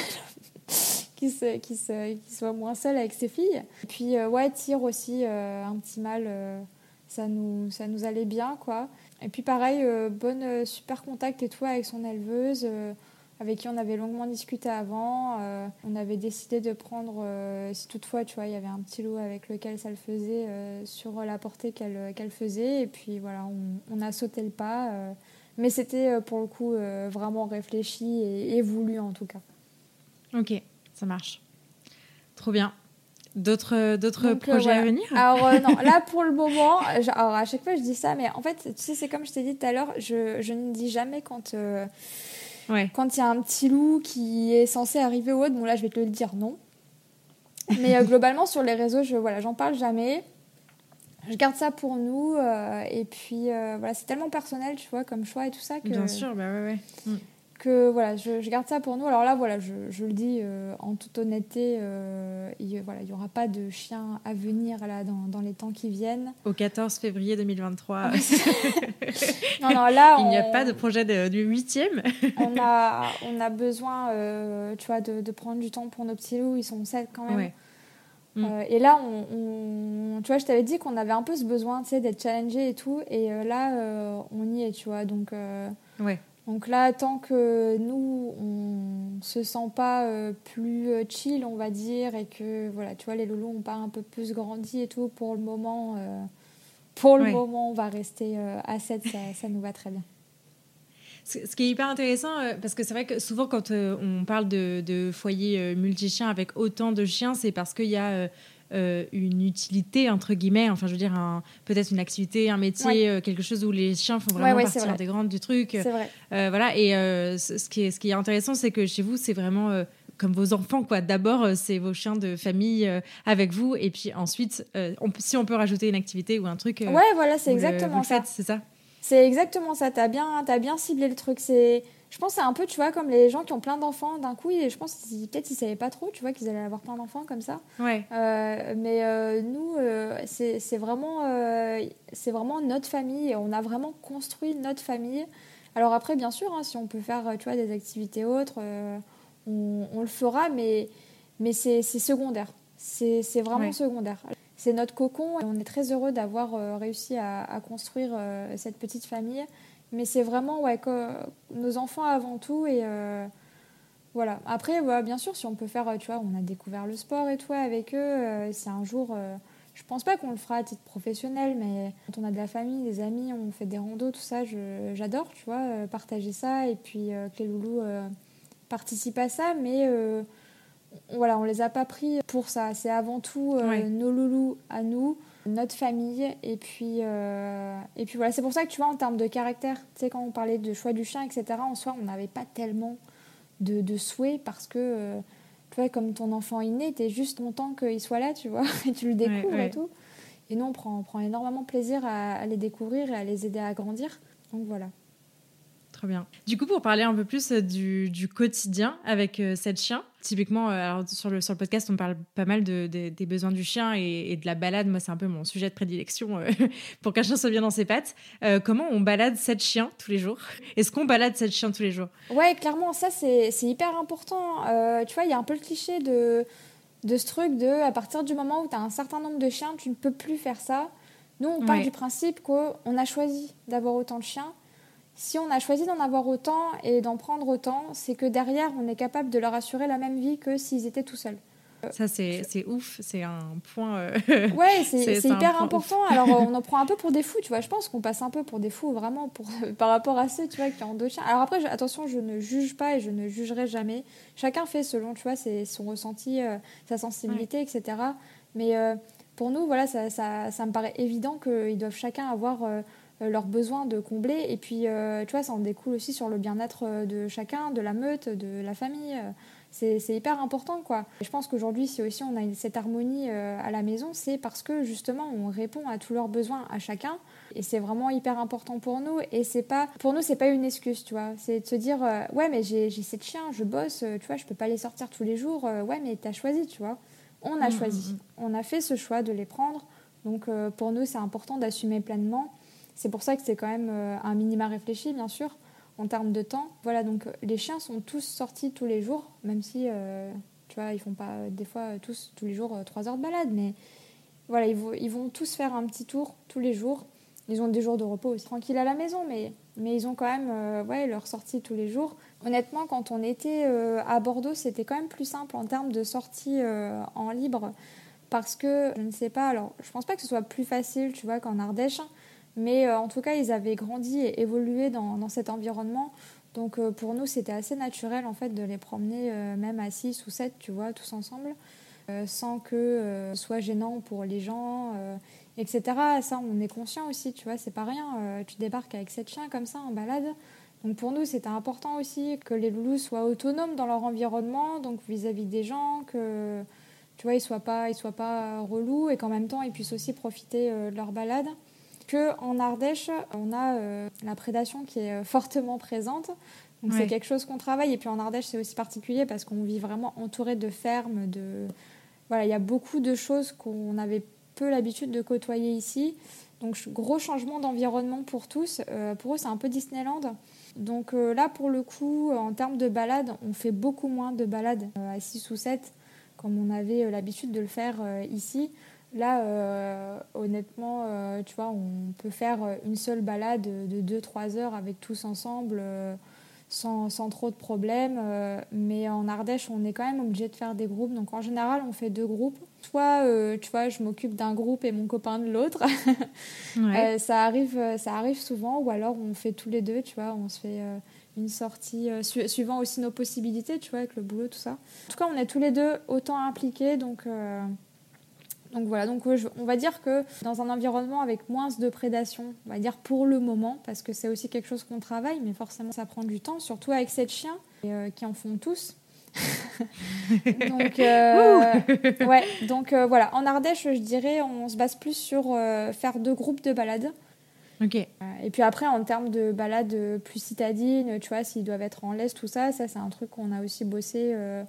<laughs> qui, se, qui, se, qui soit moins seul avec ses filles. Et puis, euh, ouais, tire aussi euh, un petit mâle, euh, ça, nous, ça nous allait bien, quoi. Et puis, pareil, bonne, super contact et tout avec son éleveuse avec qui on avait longuement discuté avant. Euh, on avait décidé de prendre, euh, si toutefois, tu vois, il y avait un petit loup avec lequel ça le faisait, euh, sur la portée qu'elle faisait. Et puis voilà, on, a sauté le pas. mais c'était pour le coup vraiment réfléchi et, voulu en tout cas. Ok, ça marche. Trop bien. D'autres, d'autres projets à venir? Alors non, là pour le <laughs> moment, alors à chaque fois je dis ça, mais en fait, tu sais, c'est comme je t'ai dit tout à l'heure, je, je ne dis jamais quand quand il y a un petit loup qui est censé arriver au haut, bon là je vais te le dire non. Mais euh, globalement sur les réseaux, je voilà, j'en parle jamais. Je garde ça pour nous euh, et puis euh, voilà, c'est tellement personnel, tu vois, comme choix et tout ça que. Bien sûr, bah ouais, ouais. Mm que voilà, je, garde ça pour nous. Alors là, voilà, je, je le dis euh, en toute honnêteté, euh, il voilà, n'y aura pas de chien à venir là, dans, dans, les temps qui viennent. Au 14 février 2023. Ah, <laughs> non, non, là, il n'y a pas de projet de, du huitième. <laughs> on, a, <laughs> on a besoin, euh, tu vois, de, de, prendre du temps pour nos petits loups. Ils sont sept quand même. Mm. et là, on, tu vois, je t'avais dit qu'on avait un peu ce besoin, tu sais, d'être challengé et tout. Et là, on y est, tu vois. Donc, ouais. Donc là, tant que nous, on se sent pas euh, plus euh, chill, on va dire, et que voilà, tu vois, les loulous ont pas un peu plus grandi et tout, pour le moment, euh, pour le moment, on va rester à 7, ça, nous va très bien. Ce qui est hyper intéressant, parce que c'est vrai que souvent quand on parle de, de foyers multi-chiens avec autant de chiens, c'est parce qu'il y a une utilité entre guillemets. Enfin, je veux dire, peut-être une activité, un métier, quelque chose où les chiens font vraiment partie intégrante du truc. C'est vrai. voilà. Et ce, qui est, ce qui est intéressant, c'est que chez vous, c'est vraiment comme vos enfants, quoi. D'abord, euh, c'est vos chiens de famille euh, avec vous, et puis ensuite, euh, si on peut rajouter une activité ou un truc. ouais, voilà, c'est exactement ça. C'est ça? C'est exactement ça. T'as bien, as bien ciblé le truc. C'est, je pense, c'est un peu, tu vois, comme les gens qui ont plein d'enfants d'un coup. Et je pense, peut-être, ils savaient pas trop, tu vois, qu'ils allaient avoir plein d'enfants comme ça. Ouais. mais nous, c'est vraiment, c'est vraiment notre famille. Et on a vraiment construit notre famille. Alors après, bien sûr, hein, si on peut faire, tu vois, des activités autres on, le fera, mais, mais c'est secondaire. C'est vraiment secondaire. C'est notre cocon et on est très heureux d'avoir euh, réussi à, construire euh, cette petite famille. Mais c'est vraiment ouais, nos enfants avant tout. Et euh, voilà. Après, bien sûr, si on peut faire, tu vois, on a découvert le sport et tout avec eux. c'est un jour. je pense pas qu'on le fera à titre professionnel, mais quand on a de la famille, des amis, on fait des randos, tout ça, j'adore, tu vois, partager ça. Et puis que les loulous participent à ça, mais euh, voilà, on les a pas pris pour ça. C'est avant tout euh, nos loulous à nous, notre famille, et puis, euh, et puis voilà. C'est pour ça que tu vois, en termes de caractère, tu sais, quand on parlait de choix du chien, etc., en soi, on n'avait pas tellement de, de souhaits parce que, tu vois, comme ton enfant est né, tu es juste content qu'il soit là, tu vois, <laughs> et tu le découvres et tout. Et nous, on prend, on prend énormément plaisir à, à les découvrir et à les aider à grandir. Donc voilà. Très bien. Du coup, pour parler un peu plus euh, du, quotidien avec euh, cette chien, typiquement, euh, sur, le, sur le podcast, on parle pas mal de, des besoins du chien et, de la balade. Moi, c'est un peu mon sujet de prédilection <laughs> pour qu'un chien soit bien dans ses pattes. comment on balade cette chien tous les jours? Est-ce qu'on balade cette chien tous les jours? Ouais, clairement, ça, c'est hyper important. tu vois, il y a un peu le cliché de, de ce truc de à partir du moment où tu as un certain nombre de chiens, tu ne peux plus faire ça. Nous, on part du principe qu'on a choisi d'avoir autant de chiens si on a choisi d'en avoir autant et d'en prendre autant, c'est que derrière, on est capable de leur assurer la même vie que s'ils étaient tout seuls. Ça, c'est ouf, c'est un point. Euh, <laughs> ouais, c'est hyper important. Alors, <laughs> on en prend un peu pour des fous, tu vois. Je pense qu'on passe un peu pour des fous, vraiment, pour, <laughs> par rapport à ceux, tu vois, qui ont deux chiens. Alors, après, attention, je ne juge pas et je ne jugerai jamais. Chacun fait selon, tu vois, son ressenti, euh, sa sensibilité, etc. Mais euh, pour nous, voilà, ça, ça, ça, me paraît évident qu'ils doivent chacun avoir euh, leurs besoins de combler. Et puis, euh, tu vois, ça en découle aussi sur le bien-être euh, de chacun, de la meute, de la famille. C'est hyper important, quoi. je pense qu'aujourd'hui, si aussi on a cette harmonie à la maison, c'est parce que justement, on répond à tous leurs besoins à chacun. Et c'est vraiment hyper important pour nous. Et c'est pas, pour nous, c'est pas une excuse, tu vois. C'est de se dire, ouais, mais j'ai cette chien, je bosse, tu vois, je peux pas les sortir tous les jours. ouais, mais t'as choisi, tu vois. On a mmh, choisi. Mmh, mmh. On a fait ce choix de les prendre. Donc, pour nous, c'est important d'assumer pleinement. C'est pour ça que c'est quand même euh, un minima réfléchi, bien sûr, en termes de temps. Voilà, donc euh, les chiens sont tous sortis tous les jours, même si, euh, tu vois, ils font pas des fois tous, tous les jours, trois heures de balade, mais voilà, ils vont, tous faire un petit tour tous les jours. Ils ont des jours de repos aussi tranquilles à la maison, mais, mais ils ont quand même ouais, leur sortie tous les jours. Honnêtement, quand on était à Bordeaux, c'était quand même plus simple en termes de sortie en libre parce que, je ne sais pas, alors je pense pas que ce soit plus facile, tu vois, qu'en Ardèche, mais euh, en tout cas, ils avaient grandi et évolué dans, cet environnement. Donc euh, pour nous, c'était assez naturel en fait de les promener euh, même à 6 ou 7, tu vois, tous ensemble, sans que ce soit gênant pour les gens, etc. Ça, on est conscient aussi, tu vois, c'est pas rien. tu débarques avec 7 chiens comme ça en balade. Donc pour nous, c'était important aussi que les loulous soient autonomes dans leur environnement, donc vis-à-vis des gens, que tu vois, ils soient pas, ils soient pas relous et qu'en même temps, ils puissent aussi profiter de leur balade en Ardèche, on a euh, la prédation qui est euh, fortement présente. Donc c'est quelque chose qu'on travaille. Et puis en Ardèche, c'est aussi particulier parce qu'on vit vraiment entouré de fermes. De... Voilà, il y a beaucoup de choses qu'on avait peu l'habitude de côtoyer ici. Donc gros changement d'environnement pour tous. Euh, pour eux, c'est un peu Disneyland. Donc là, pour le coup, en termes de balades, on fait beaucoup moins de balades à 6 ou 7 comme on avait l'habitude de le faire ici. Là, euh, honnêtement, euh, tu vois, on peut faire une seule balade de 2-3 heures avec tous ensemble euh, sans, sans, trop de problèmes. mais en Ardèche, on est quand même obligé de faire des groupes. Donc en général, on fait deux groupes. Soit, tu vois, je m'occupe d'un groupe et mon copain de l'autre. <laughs> ça, arrive, ça arrive souvent. Ou alors, on fait tous les deux, tu vois, on se fait une sortie suivant aussi nos possibilités, tu vois, avec le boulot, tout ça. En tout cas, on est tous les deux autant impliqués. Donc Donc voilà, donc on va dire que dans un environnement avec moins de prédation, on va dire pour le moment, parce que c'est aussi quelque chose qu'on travaille, mais forcément ça prend du temps, surtout avec cette chien qui en font tous. <laughs> donc, ouais, donc voilà, en Ardèche, je dirais, on se base plus sur faire deux groupes de balades. Ok. Euh, et puis après, en termes de balades plus citadines, tu vois, s'ils doivent être en laisse, tout ça, ça c'est un truc qu'on a aussi bossé. Euh,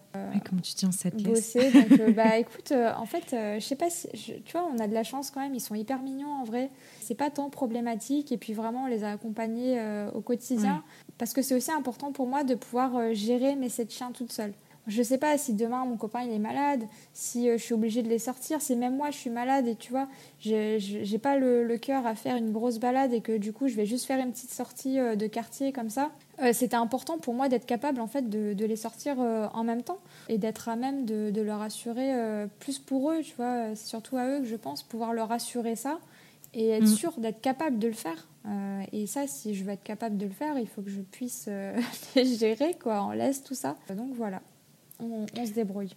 comment tu tiens cette laisse Bossé. Donc, euh, bah <laughs> écoute, en fait, je sais pas si. tu vois, on a de la chance quand même, ils sont hyper mignons en vrai. C'est pas tant problématique. Et puis vraiment, on les a accompagnés au quotidien. Parce que c'est aussi important pour moi de pouvoir gérer mes sept chiens toute seule. Je sais pas si demain mon copain il est malade, si euh, je suis obligée de les sortir, si même moi je suis malade et tu vois, j'ai pas le, cœur à faire une grosse balade et que du coup je vais juste faire une petite sortie euh, de quartier comme ça. Euh, c'était important pour moi d'être capable en fait de, les sortir en même temps et d'être à même de, leur assurer plus pour eux, tu vois. C'est surtout à eux que je pense pouvoir leur assurer ça et être mm. sûr d'être capable de le faire. et ça, si je veux être capable de le faire, il faut que je puisse <laughs> les gérer, quoi, en laisse, tout ça. Donc voilà on, se débrouille.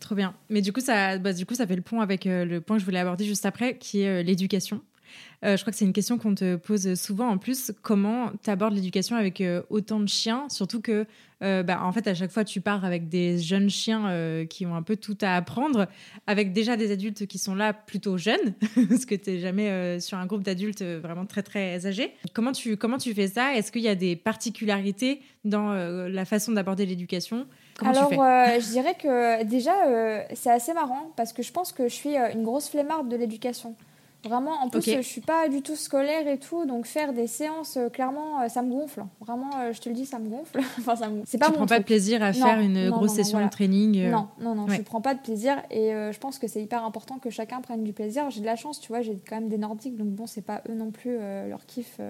Trop bien. Mais du coup, ça, bah, du coup, ça fait le pont avec euh, le point que je voulais aborder juste après, qui est euh, l'éducation. Euh, je crois que c'est une question qu'on te pose souvent. En plus, comment tu abordes l'éducation avec autant de chiens? Surtout que, bah, en fait, à chaque fois, tu pars avec des jeunes chiens qui ont un peu tout à apprendre, avec déjà des adultes qui sont là plutôt jeunes, <laughs> parce que tu n'es jamais sur un groupe d'adultes vraiment très, très âgés. Comment tu, comment tu fais ça? Est-ce qu'il y a des particularités dans la façon d'aborder l'éducation? Alors, euh, je dirais que déjà, euh, c'est assez marrant parce que je pense que je suis euh, une grosse flemmarde de l'éducation. Vraiment, en plus, je suis pas du tout scolaire et tout, donc faire des séances, clairement, ça me gonfle. Vraiment, je te le dis, ça me gonfle. <laughs> enfin, ça me... C'est pas tu prends pas de plaisir à faire une grosse session de training Non, non, non, je prends pas de plaisir et je pense que c'est hyper important que chacun prenne du plaisir. J'ai de la chance, tu vois, j'ai quand même des Nordiques, donc bon, c'est pas eux non plus leur kiff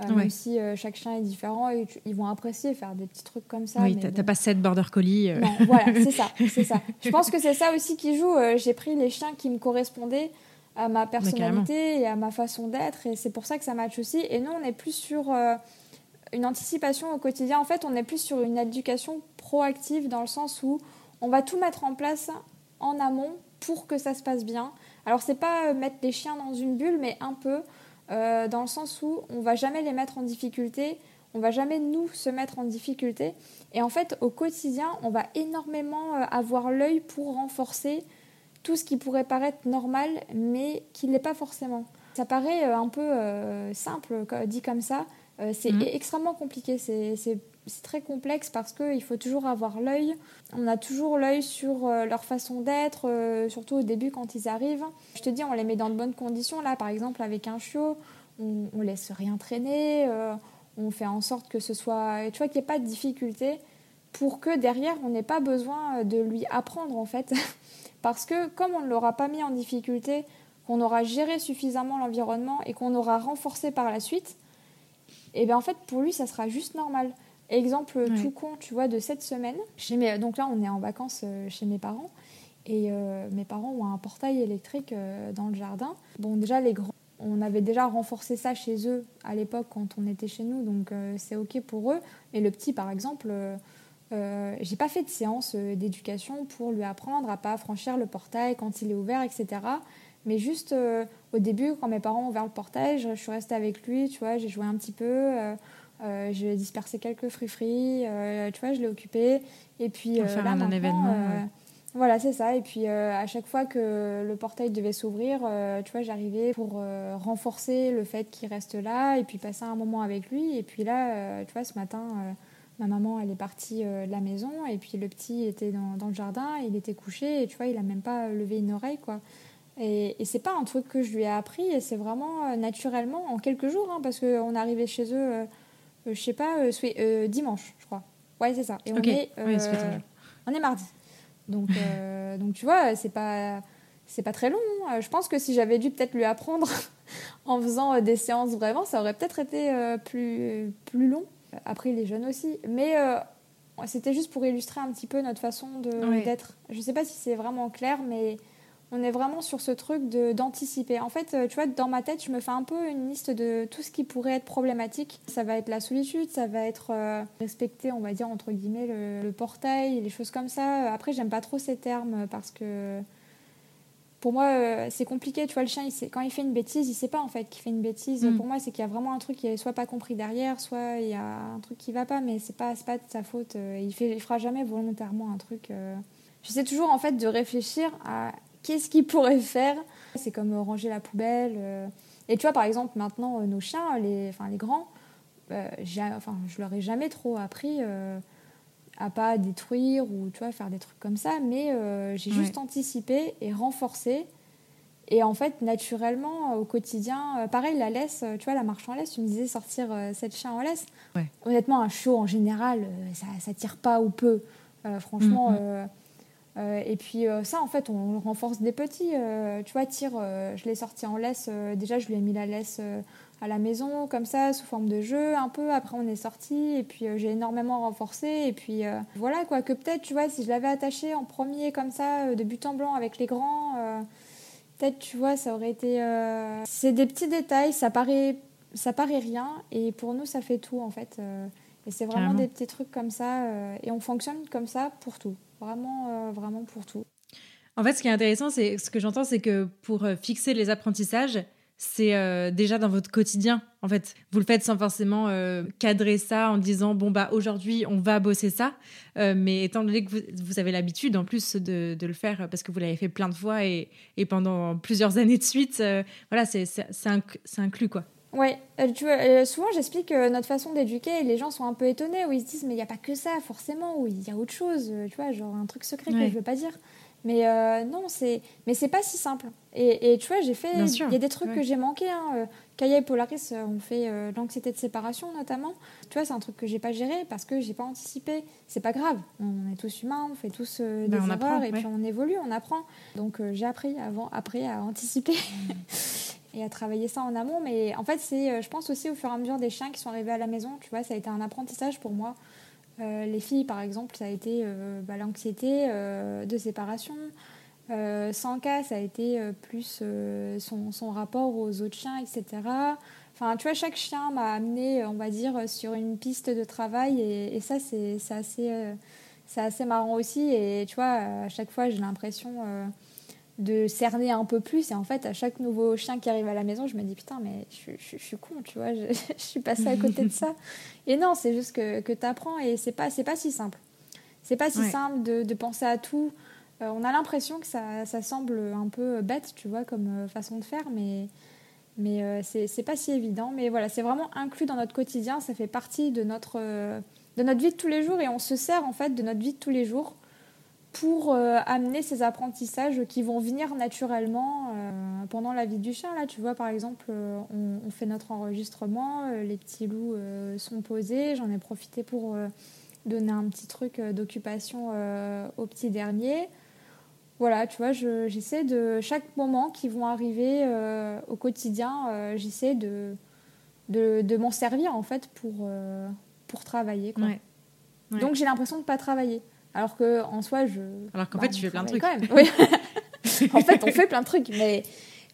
euh, même si euh, chaque chien est différent et ils vont apprécier faire des petits trucs comme ça. Oui, t'as pas sept border collie. Euh. Non, voilà, c'est ça, <laughs> c'est ça. Je pense que c'est ça aussi qui joue. J'ai pris les chiens qui me correspondaient à ma personnalité et à ma façon d'être et c'est pour ça que ça match aussi. Et nous, on est plus sur une anticipation au quotidien. En fait, on est plus sur une éducation proactive dans le sens où on va tout mettre en place en amont pour que ça se passe bien. Alors, c'est pas mettre les chiens dans une bulle, mais un peu. Euh, dans le sens où on va jamais les mettre en difficulté, on va jamais nous se mettre en difficulté. Et en fait, au quotidien, on va énormément euh, avoir l'œil pour renforcer tout ce qui pourrait paraître normal, mais qui ne l'est pas forcément. Ça paraît euh, un peu simple, dit comme ça. c'est mmh. extrêmement compliqué. C'est c'est très complexe parce qu'il faut toujours avoir l'œil. On a toujours l'œil sur euh, leur façon d'être, euh, surtout au début quand ils arrivent. Je te dis, on les met dans de bonnes conditions. Là, par exemple, avec un chiot, on, on laisse rien traîner, euh, on fait en sorte que ce soit, tu vois, qu'il n'y ait pas de difficulté pour que derrière, on n'ait pas besoin de lui apprendre en fait. <laughs> parce que comme on ne l'aura pas mis en difficulté, qu'on aura géré suffisamment l'environnement et qu'on aura renforcé par la suite, et eh bien en fait, pour lui, ça sera juste normal. Exemple tout con, tu vois, de cette semaine. Chez mes... Donc là, on est en vacances euh, chez mes parents. Et euh, mes parents ont un portail électrique euh, dans le jardin. Bon, déjà, les grands, on avait déjà renforcé ça chez eux à l'époque quand on était chez nous, donc c'est OK pour eux. Mais le petit, par exemple, j'ai pas fait de séance d'éducation pour lui apprendre à pas franchir le portail quand il est ouvert, etc. Mais juste au début, quand mes parents ont ouvert le portail, je, je suis restée avec lui, tu vois, j'ai joué un petit peu. Euh, je dispersé quelques fruits euh, tu vois, je l'ai occupé. Et puis euh, là, un événement. Voilà, c'est ça. Et puis à chaque fois que le portail devait s'ouvrir, tu vois, j'arrivais pour renforcer le fait qu'il reste là et puis passer un moment avec lui. Et puis là, tu vois, ce matin, ma maman, elle est partie de la maison et puis le petit était dans, dans, le jardin, il était couché et tu vois, il a même pas levé une oreille, quoi. Et, et c'est pas un truc que je lui ai appris, et c'est vraiment naturellement en quelques jours, hein, parce qu'on arrivé chez eux euh, je sais pas, euh, euh, dimanche, je crois. Ouais, c'est ça. Et on, est, on est mardi. Donc, <laughs> donc tu vois, c'est pas, c'est pas très long. Hein. Je pense que si j'avais dû peut-être lui apprendre <laughs> en faisant des séances vraiment, ça aurait peut-être été plus, plus long. Après, les jeunes aussi. Mais c'était juste pour illustrer un petit peu notre façon d'être. Je sais pas si c'est vraiment clair, mais on est vraiment sur ce truc d'anticiper. En fait, euh, tu vois, dans ma tête, je me fais un peu une liste de tout ce qui pourrait être problématique. Ça va être la solitude, ça va être euh, respecter, on va dire, entre guillemets, le, portail, les choses comme ça. Après, j'aime pas trop ces termes parce que pour moi, c'est compliqué. Tu vois, le chien, il sait, quand il fait une bêtise, il sait pas en fait qu'il fait une bêtise. Mm. Pour moi, c'est qu'il y a vraiment un truc qui est soit pas compris derrière, soit il y a un truc qui va pas, mais c'est pas, pas de sa faute. Il, fait, il fera jamais volontairement un truc. J'essaie toujours en fait de réfléchir à qu'est-ce qu'il pourrait faire? C'est comme ranger la poubelle. Et tu vois, par exemple, maintenant, nos chiens, les, enfin, les grands, euh, enfin, je leur ai jamais trop appris euh, à pas détruire ou tu vois, faire des trucs comme ça, mais euh, j'ai juste anticipé et renforcé. Et en fait, naturellement, au quotidien, pareil, la laisse, tu vois, la marche en laisse, tu me disais sortir cette chien en laisse. Honnêtement, un chiot en général, ça, ça tire pas ou peu. franchement. Mm, mm. et puis ça, en fait, on le renforce des petits. tu vois, tire, je l'ai sorti en laisse. déjà, je lui ai mis la laisse à la maison comme ça sous forme de jeu un peu après on est sorti et puis euh, j'ai énormément renforcé et puis euh, voilà quoi que peut-être tu vois si je l'avais attaché en premier comme ça euh, de but en blanc avec les grands peut-être tu vois ça aurait été c'est des petits détails ça paraît ça paraît rien et pour nous ça fait tout en fait et c'est vraiment des petits trucs comme ça et on fonctionne comme ça pour tout vraiment vraiment pour tout en fait, ce qui est intéressant, c'est ce que j'entends, c'est que pour fixer les apprentissages, c'est euh, déjà dans votre quotidien. En fait, vous le faites sans forcément euh, cadrer ça en disant bon bah aujourd'hui on va bosser ça. Euh, mais étant donné que vous, avez l'habitude en plus de, le faire parce que vous l'avez fait plein de fois et, pendant plusieurs <laughs> années de suite, voilà, c'est inclus quoi. Ouais, tu vois, souvent j'explique notre façon d'éduquer et les gens sont un peu étonnés où ils se disent mais il n'y a pas que ça forcément ou il y a autre chose, tu vois, genre un truc secret que je ne veux pas dire. Mais euh, non, c'est mais c'est pas si simple. Et, et tu vois, j'ai fait il y a des trucs que j'ai manqué hein. Euh, Kaya et Polaris euh, ont fait l'anxiété de séparation notamment. Tu vois, c'est un truc que j'ai pas géré parce que j'ai pas anticipé. C'est pas grave. On est tous humains, on fait tous des ben, erreurs et puis on évolue, on apprend. Donc j'ai appris avant après à anticiper. <laughs> et à travailler ça en amont. Mais en fait, c'est, je pense aussi au fur et à mesure des chiens qui sont arrivés à la maison, tu vois, ça a été un apprentissage pour moi euh, les filles, par exemple, ça a été euh, bah, l'anxiété euh, de séparation. sans cas, ça a été plus son, rapport aux autres chiens, etc. Enfin, tu vois, chaque chien m'a amené, on va dire, sur une piste de travail et, ça, c'est assez, assez marrant aussi. Et tu vois, à chaque fois, j'ai l'impression de cerner un peu plus. Et en fait, à chaque nouveau chien qui arrive à la maison, je me dis putain, mais je, suis con, tu vois, <laughs> je, suis passée à côté de ça. <laughs> Et non, c'est juste que, que tu apprends et c'est pas, pas si simple. C'est pas si simple de, de, penser à tout. Euh, on a l'impression que ça, ça, semble un peu bête, tu vois, comme euh, façon de faire, mais, mais euh, c'est pas si évident. Mais voilà, c'est vraiment inclus dans notre quotidien, ça fait partie de notre, de notre vie de tous les jours et on se sert en fait de notre vie de tous les jours pour euh, amener ces apprentissages qui vont venir naturellement euh, pendant la vie du chien. Là, tu vois, par exemple, euh, on, fait notre enregistrement, les petits loups sont posés. J'en ai profité pour donner un petit truc d'occupation au petit dernier. Voilà, tu vois, j'essaie de chaque moment qui vont arriver au quotidien, j'essaie de, de, m'en servir en fait pour, pour travailler. Quoi. Donc j'ai l'impression de ne pas travailler. Alors qu'en soi, je. Alors qu'en fait, tu fais plein de trucs. Quand même. Oui. <laughs> en fait, on fait plein de trucs, mais,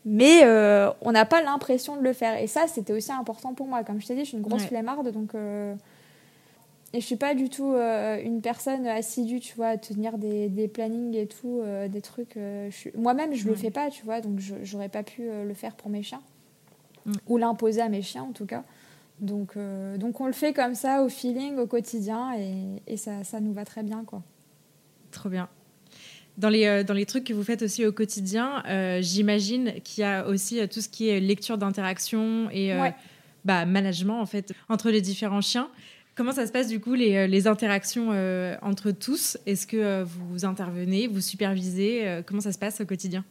mais euh, on n'a pas l'impression de le faire. Et ça, c'était aussi important pour moi. Comme je t'ai dit, je suis une grosse flemmarde, donc. Euh, et je suis pas du tout euh, une personne assidue, tu vois, à tenir des, des plannings et tout, des trucs. Moi-même, je ne le fais pas, tu vois, donc j'aurais pas pu le faire pour mes chiens. Mm. Ou l'imposer à mes chiens, en tout cas. Donc, euh, donc on le fait comme ça, au feeling, au quotidien, et, et ça, ça, nous va très bien. quoi. Trop bien. Dans les, euh, dans les trucs que vous faites aussi au quotidien, euh, j'imagine qu'il y a aussi tout ce qui est lecture d'interaction et bah, management en fait entre les différents chiens. Comment ça se passe du coup les, les interactions entre tous? Est-ce que vous intervenez, vous supervisez? Comment ça se passe au quotidien?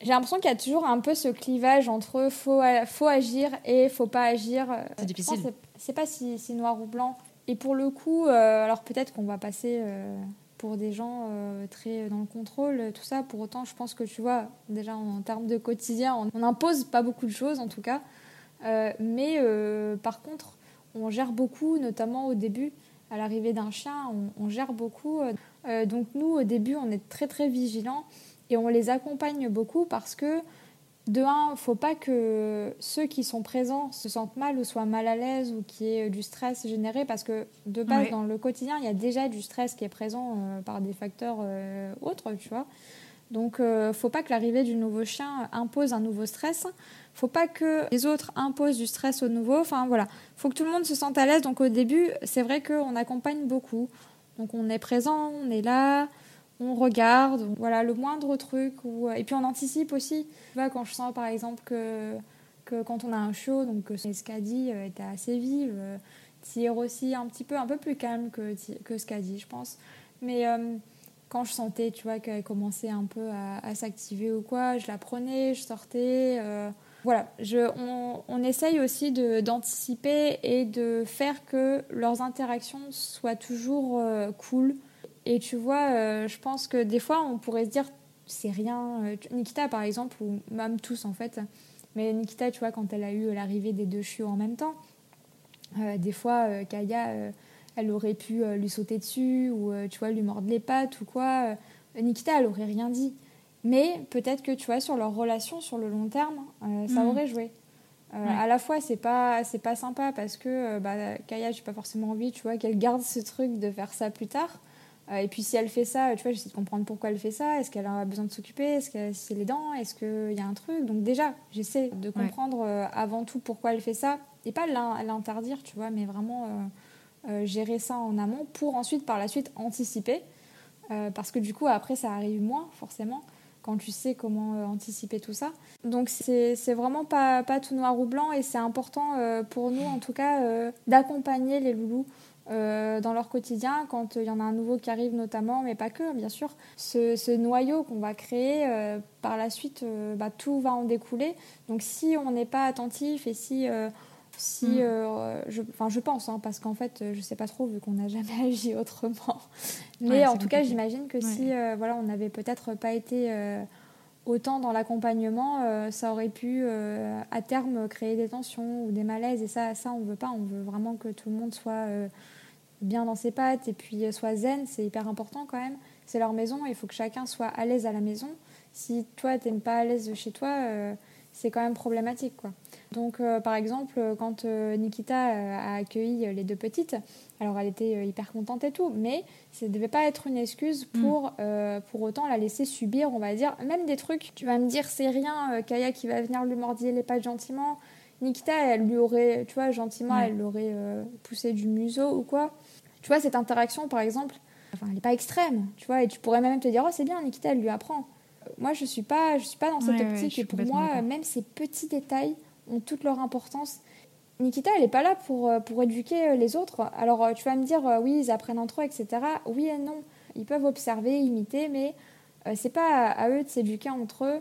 J'ai l'impression qu'il y a toujours un peu ce clivage entre faut, faut agir et faut pas agir. C'est difficile. C'est pas si, si, noir ou blanc. Et pour le coup, euh, alors peut-être qu'on va passer euh, pour des gens euh, très dans le contrôle, tout ça. Pour autant, je pense que tu vois, déjà en, termes de quotidien, on n'impose pas beaucoup de choses en tout cas. mais par contre, on gère beaucoup, notamment au début, à l'arrivée d'un chien, on, on, gère beaucoup. donc nous, au début, on est très très vigilants et on les accompagne beaucoup parce que, de un, faut pas que ceux qui sont présents se sentent mal ou soient mal à l'aise ou qu'il y ait du stress généré parce que, de base, dans le quotidien, il y a déjà du stress qui est présent euh, par des facteurs euh, autres, tu vois. Donc, ne faut pas que l'arrivée du nouveau chien impose un nouveau stress. Faut pas que les autres imposent du stress au nouveau. Enfin voilà, faut que tout le monde se sente à l'aise. Donc au début, c'est vrai qu'on accompagne beaucoup. Donc on est présent, on est là, on regarde, voilà le moindre truc. Ou... Et puis on anticipe aussi. Quand je sens par exemple que, quand on a un show, donc que Scadi euh, était assez vive, euh, tire aussi un petit peu, un peu plus calme que, que Scadi, je pense. Mais euh, quand je sentais, tu vois, qu'elle commençait un peu à, s'activer ou quoi, je la prenais, je sortais. voilà, on, essaye aussi d'anticiper et de faire que leurs interactions soient toujours cool et tu vois, euh, je pense que des fois, on pourrait se dire, c'est rien. Euh, Nikita, par exemple, ou même tous en fait. Mais Nikita, tu vois, quand elle a eu l'arrivée des deux chiots en même temps, euh, des fois, Kaya, elle aurait pu lui sauter dessus ou, tu vois, lui mordre les pattes ou quoi. Nikita, elle aurait rien dit. Mais peut-être que, tu vois, sur leur relation, sur le long terme, ça mm. aurait joué. À la fois, c'est pas, c'est pas sympa parce que bah, Kaya, j'ai pas forcément envie, tu vois, qu'elle garde ce truc de faire ça plus tard. Euh, et puis si elle fait ça, tu vois, j'essaie de comprendre pourquoi elle fait ça. Est-ce qu'elle a besoin de s'occuper? Est-ce que c'est les dents Est-ce qu'il y a un truc? Donc déjà, j'essaie de comprendre euh, avant tout pourquoi elle fait ça. Et pas l'interdire, tu vois, mais vraiment euh, gérer ça en amont pour ensuite, par la suite, anticiper. parce que du coup, après, ça arrive moins, forcément, quand tu sais comment anticiper tout ça. Donc c'est vraiment pas, pas tout noir ou blanc et c'est important pour nous, en tout cas, d'accompagner les loulous euh, dans leur quotidien quand il y en a un nouveau qui arrive notamment, mais pas que, bien sûr. Ce, noyau qu'on va créer, euh, par la suite, euh, bah, tout va en découler. Donc si on n'est pas attentif et si... si mm. je, enfin, je pense, hein, parce qu'en fait, je sais pas trop vu qu'on n'a <laughs> jamais agi autrement. Mais en tout cas, j'imagine que si voilà, on n'avait peut-être pas été autant dans l'accompagnement, ça aurait pu à terme créer des tensions ou des malaises. Et ça, ça on veut pas. On veut vraiment que tout le monde soit bien dans ses pattes et puis euh, soit zen, c'est hyper important quand même. C'est leur maison il faut que chacun soit à l'aise à la maison. Si toi, tu n'es pas à l'aise chez toi, euh, c'est quand même problématique. Quoi. Donc, euh, par exemple, quand Nikita a accueilli les deux petites, alors elle était hyper contente et tout, mais ça ne devait pas être une excuse mm. pour pour autant la laisser subir, on va dire, même des trucs. Tu vas me dire, c'est rien, Kaya qui va venir lui mordiller les pattes gentiment. Nikita, elle lui aurait, tu vois, gentiment, elle l'aurait poussé du museau ou quoi. Tu vois, cette interaction, par exemple, enfin, elle n'est pas extrême, tu vois, et tu pourrais même te dire, oh, c'est bien, Nikita, elle lui apprend. Moi, je ne suis, pas, je suis pas dans cette optique, et pour moi, même ces petits détails ont toute leur importance. Nikita, elle n'est pas là pour, euh, pour éduquer euh, les autres. Alors, euh, tu vas me dire, oui, ils apprennent entre eux, etc. Oui et non. Ils peuvent observer, imiter, mais c'est pas à eux de s'éduquer entre eux.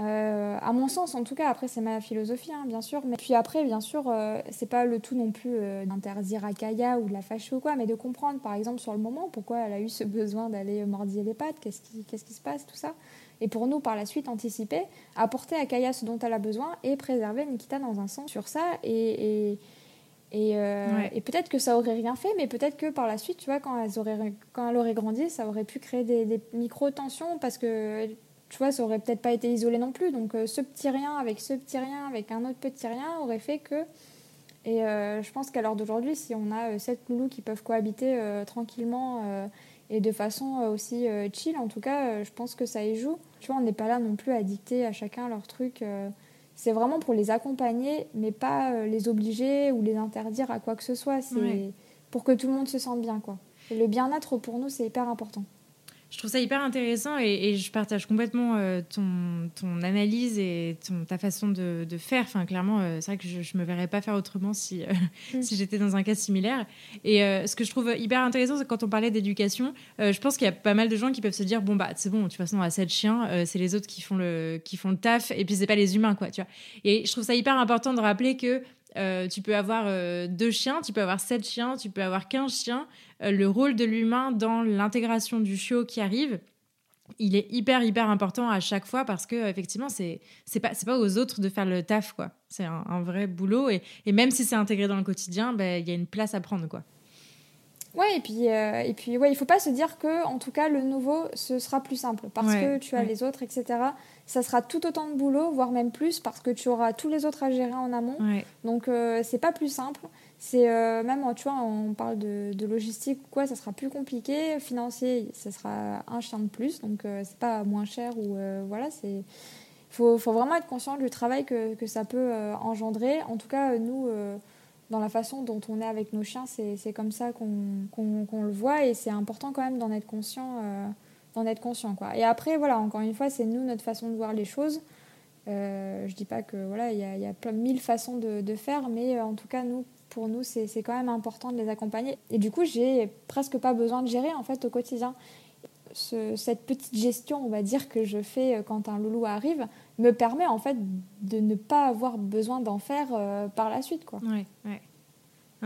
Euh, à mon sens, en tout cas, après c'est ma philosophie, hein, bien sûr. Mais puis après, bien sûr, euh, c'est pas le tout non plus euh, d'interdire à Kaya ou de la fâcher ou quoi, mais de comprendre, par exemple, sur le moment, pourquoi elle a eu ce <laughs> besoin d'aller mordiller les pattes, qu'est-ce qui, qu'est-ce qui se passe, tout ça. Et pour nous, par la suite, anticiper, apporter à Kaya ce dont elle a besoin et préserver Nikita dans un sens sur ça. Et, et, et, peut-être que ça aurait rien fait, mais peut-être que par la suite, tu vois, quand, elles auraient, quand elle aurait grandi, ça aurait pu créer des, des micro-tensions parce que tu vois, ça aurait peut-être pas été isolé non plus. Donc euh, ce petit rien avec ce petit rien avec un autre petit rien aurait fait que. Et euh, je pense qu'à l'heure d'aujourd'hui, si on a euh, sept loulous qui peuvent cohabiter tranquillement et de façon aussi chill, en tout cas, je pense que ça y joue. Tu vois, on n'est pas là non plus à dicter à chacun leur truc. c'est vraiment pour les accompagner, mais pas les obliger ou les interdire à quoi que ce soit. C'est pour que tout le monde se sente bien, quoi. Et le bien-être pour nous, c'est hyper important je trouve ça hyper intéressant et, je partage complètement euh, ton, ton, analyse et ton, ta façon de, de faire. Enfin, clairement, euh, c'est vrai que je ne me verrais pas faire autrement si, euh, mm. <laughs> si j'étais dans un cas similaire. Et ce que je trouve hyper intéressant, c'est quand on parlait d'éducation, je pense qu'il y a pas mal de gens qui peuvent se dire bon, bah, c'est bon, de toute façon, à sept chiens, c'est les autres qui font, le, qui font le taf et puis c'est pas les humains, quoi, tu vois. Et je trouve ça hyper important de rappeler que euh, tu peux avoir euh, deux chiens, tu peux avoir sept chiens, tu peux avoir quinze chiens. Euh, le rôle de l'humain dans l'intégration du chiot qui arrive, il est hyper hyper important à chaque fois parce que effectivement c'est c'est pas c'est pas aux autres de faire le taf quoi. C'est un, vrai boulot et, et même si c'est intégré dans le quotidien, ben, il y a une place à prendre quoi. Ouais, et puis, et puis ouais, il faut pas se dire que, en tout cas, le nouveau, ce sera plus simple parce que tu as les autres, etc ça sera tout autant de boulot, voire même plus, parce que tu auras tous les autres à gérer en amont. Donc, euh, c'est pas plus simple. C'est même, tu vois, on parle de, logistique ou quoi, ça sera plus compliqué. Financier, ça sera un chien de plus, donc c'est pas moins cher ou voilà, c'est. Faut, faut vraiment être conscient du travail que, que ça peut engendrer. En tout cas, nous, dans la façon dont on est avec nos chiens, c'est comme ça qu'on le voit et c'est important quand même d'en être conscient. Euh, d'en être conscient quoi. Et après, voilà, encore une fois, c'est nous, notre façon de voir les choses. Euh, je dis pas que voilà, il y a, y a mille façons de, faire, mais euh, en tout cas, nous, pour nous, c'est quand même important de les accompagner. Et du coup, j'ai presque pas besoin de gérer en fait au quotidien. Ce, cette petite gestion, on va dire, que je fais euh, quand un loulou arrive, me permet en fait de ne pas avoir besoin d'en faire euh, par la suite. Quoi. Ouais, ouais.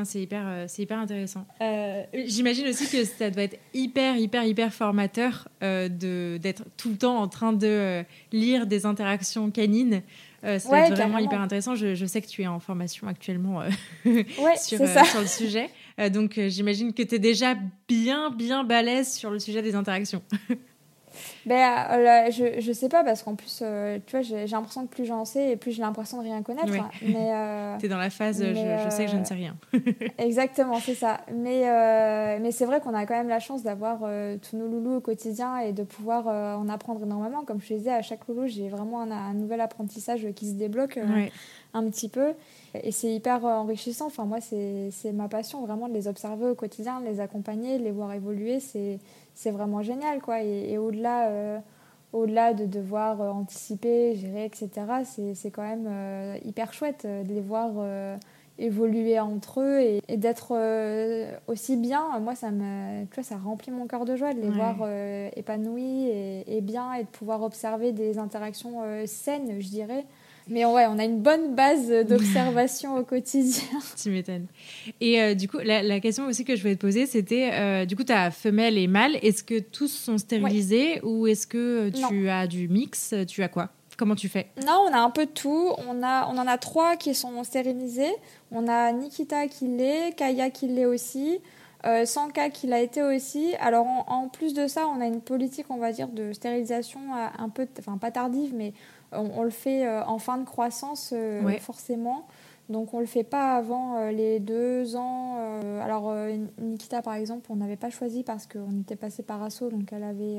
C'est hyper, euh, hyper intéressant. Euh, j'imagine aussi que ça doit être hyper, hyper, hyper formateur d'être tout le temps en train de lire des interactions canines. Doit être vraiment hyper intéressant. Je, je, sais que tu es en formation actuellement <laughs> sur, sur, le sujet. donc j'imagine que tu es déjà bien, bien balèze sur le sujet des interactions. <laughs> Ben, euh, je, je sais pas, parce qu'en plus, euh, tu vois, j'ai l'impression que plus j'en sais et plus j'ai l'impression de rien connaître. Mais, euh, <laughs> es dans la phase, je, je, sais que je ne sais rien. <laughs> exactement, c'est ça. Mais, mais c'est vrai qu'on a quand même la chance d'avoir tous nos loulous au quotidien et de pouvoir en apprendre énormément. Comme je disais, à chaque loulou, j'ai vraiment un, nouvel apprentissage qui se débloque un petit peu. Et c'est hyper enrichissant. Enfin, moi, c'est ma passion, vraiment, de les observer au quotidien, de les accompagner, de les voir évoluer. C'est c'est vraiment génial. Quoi. Et, au-delà, euh, au-delà de devoir euh, anticiper, gérer, etc., c'est, quand même euh, hyper chouette de les voir évoluer entre eux et, d'être aussi bien. Moi, ça, me, tu vois, ça remplit mon cœur de joie de les voir épanouis et, et, bien et de pouvoir observer des interactions saines, je dirais. Mais ouais, on a une bonne base d'observation au quotidien. <laughs> Tu m'étonnes. Et euh, du coup, la, question aussi que je voulais te poser, c'était, euh, du coup, tu as femelle et mâle. Est-ce que tous sont stérilisés ou est-ce que tu as du mix? Tu as quoi? Comment tu fais? Non, on a un peu de tout. On, a, on en a trois qui sont stérilisés. On a Nikita qui l'est, Kaya qui l'est aussi. Euh, Sanka qui l'a été aussi. Alors en, plus de ça, on a une politique, on va dire, de stérilisation un peu, enfin pas tardive, mais on, le fait euh, en fin de croissance, euh, forcément. Donc on le fait pas avant euh, les deux ans. alors Nikita par exemple, on n'avait pas choisi parce qu'on était passé par assaut, donc elle avait,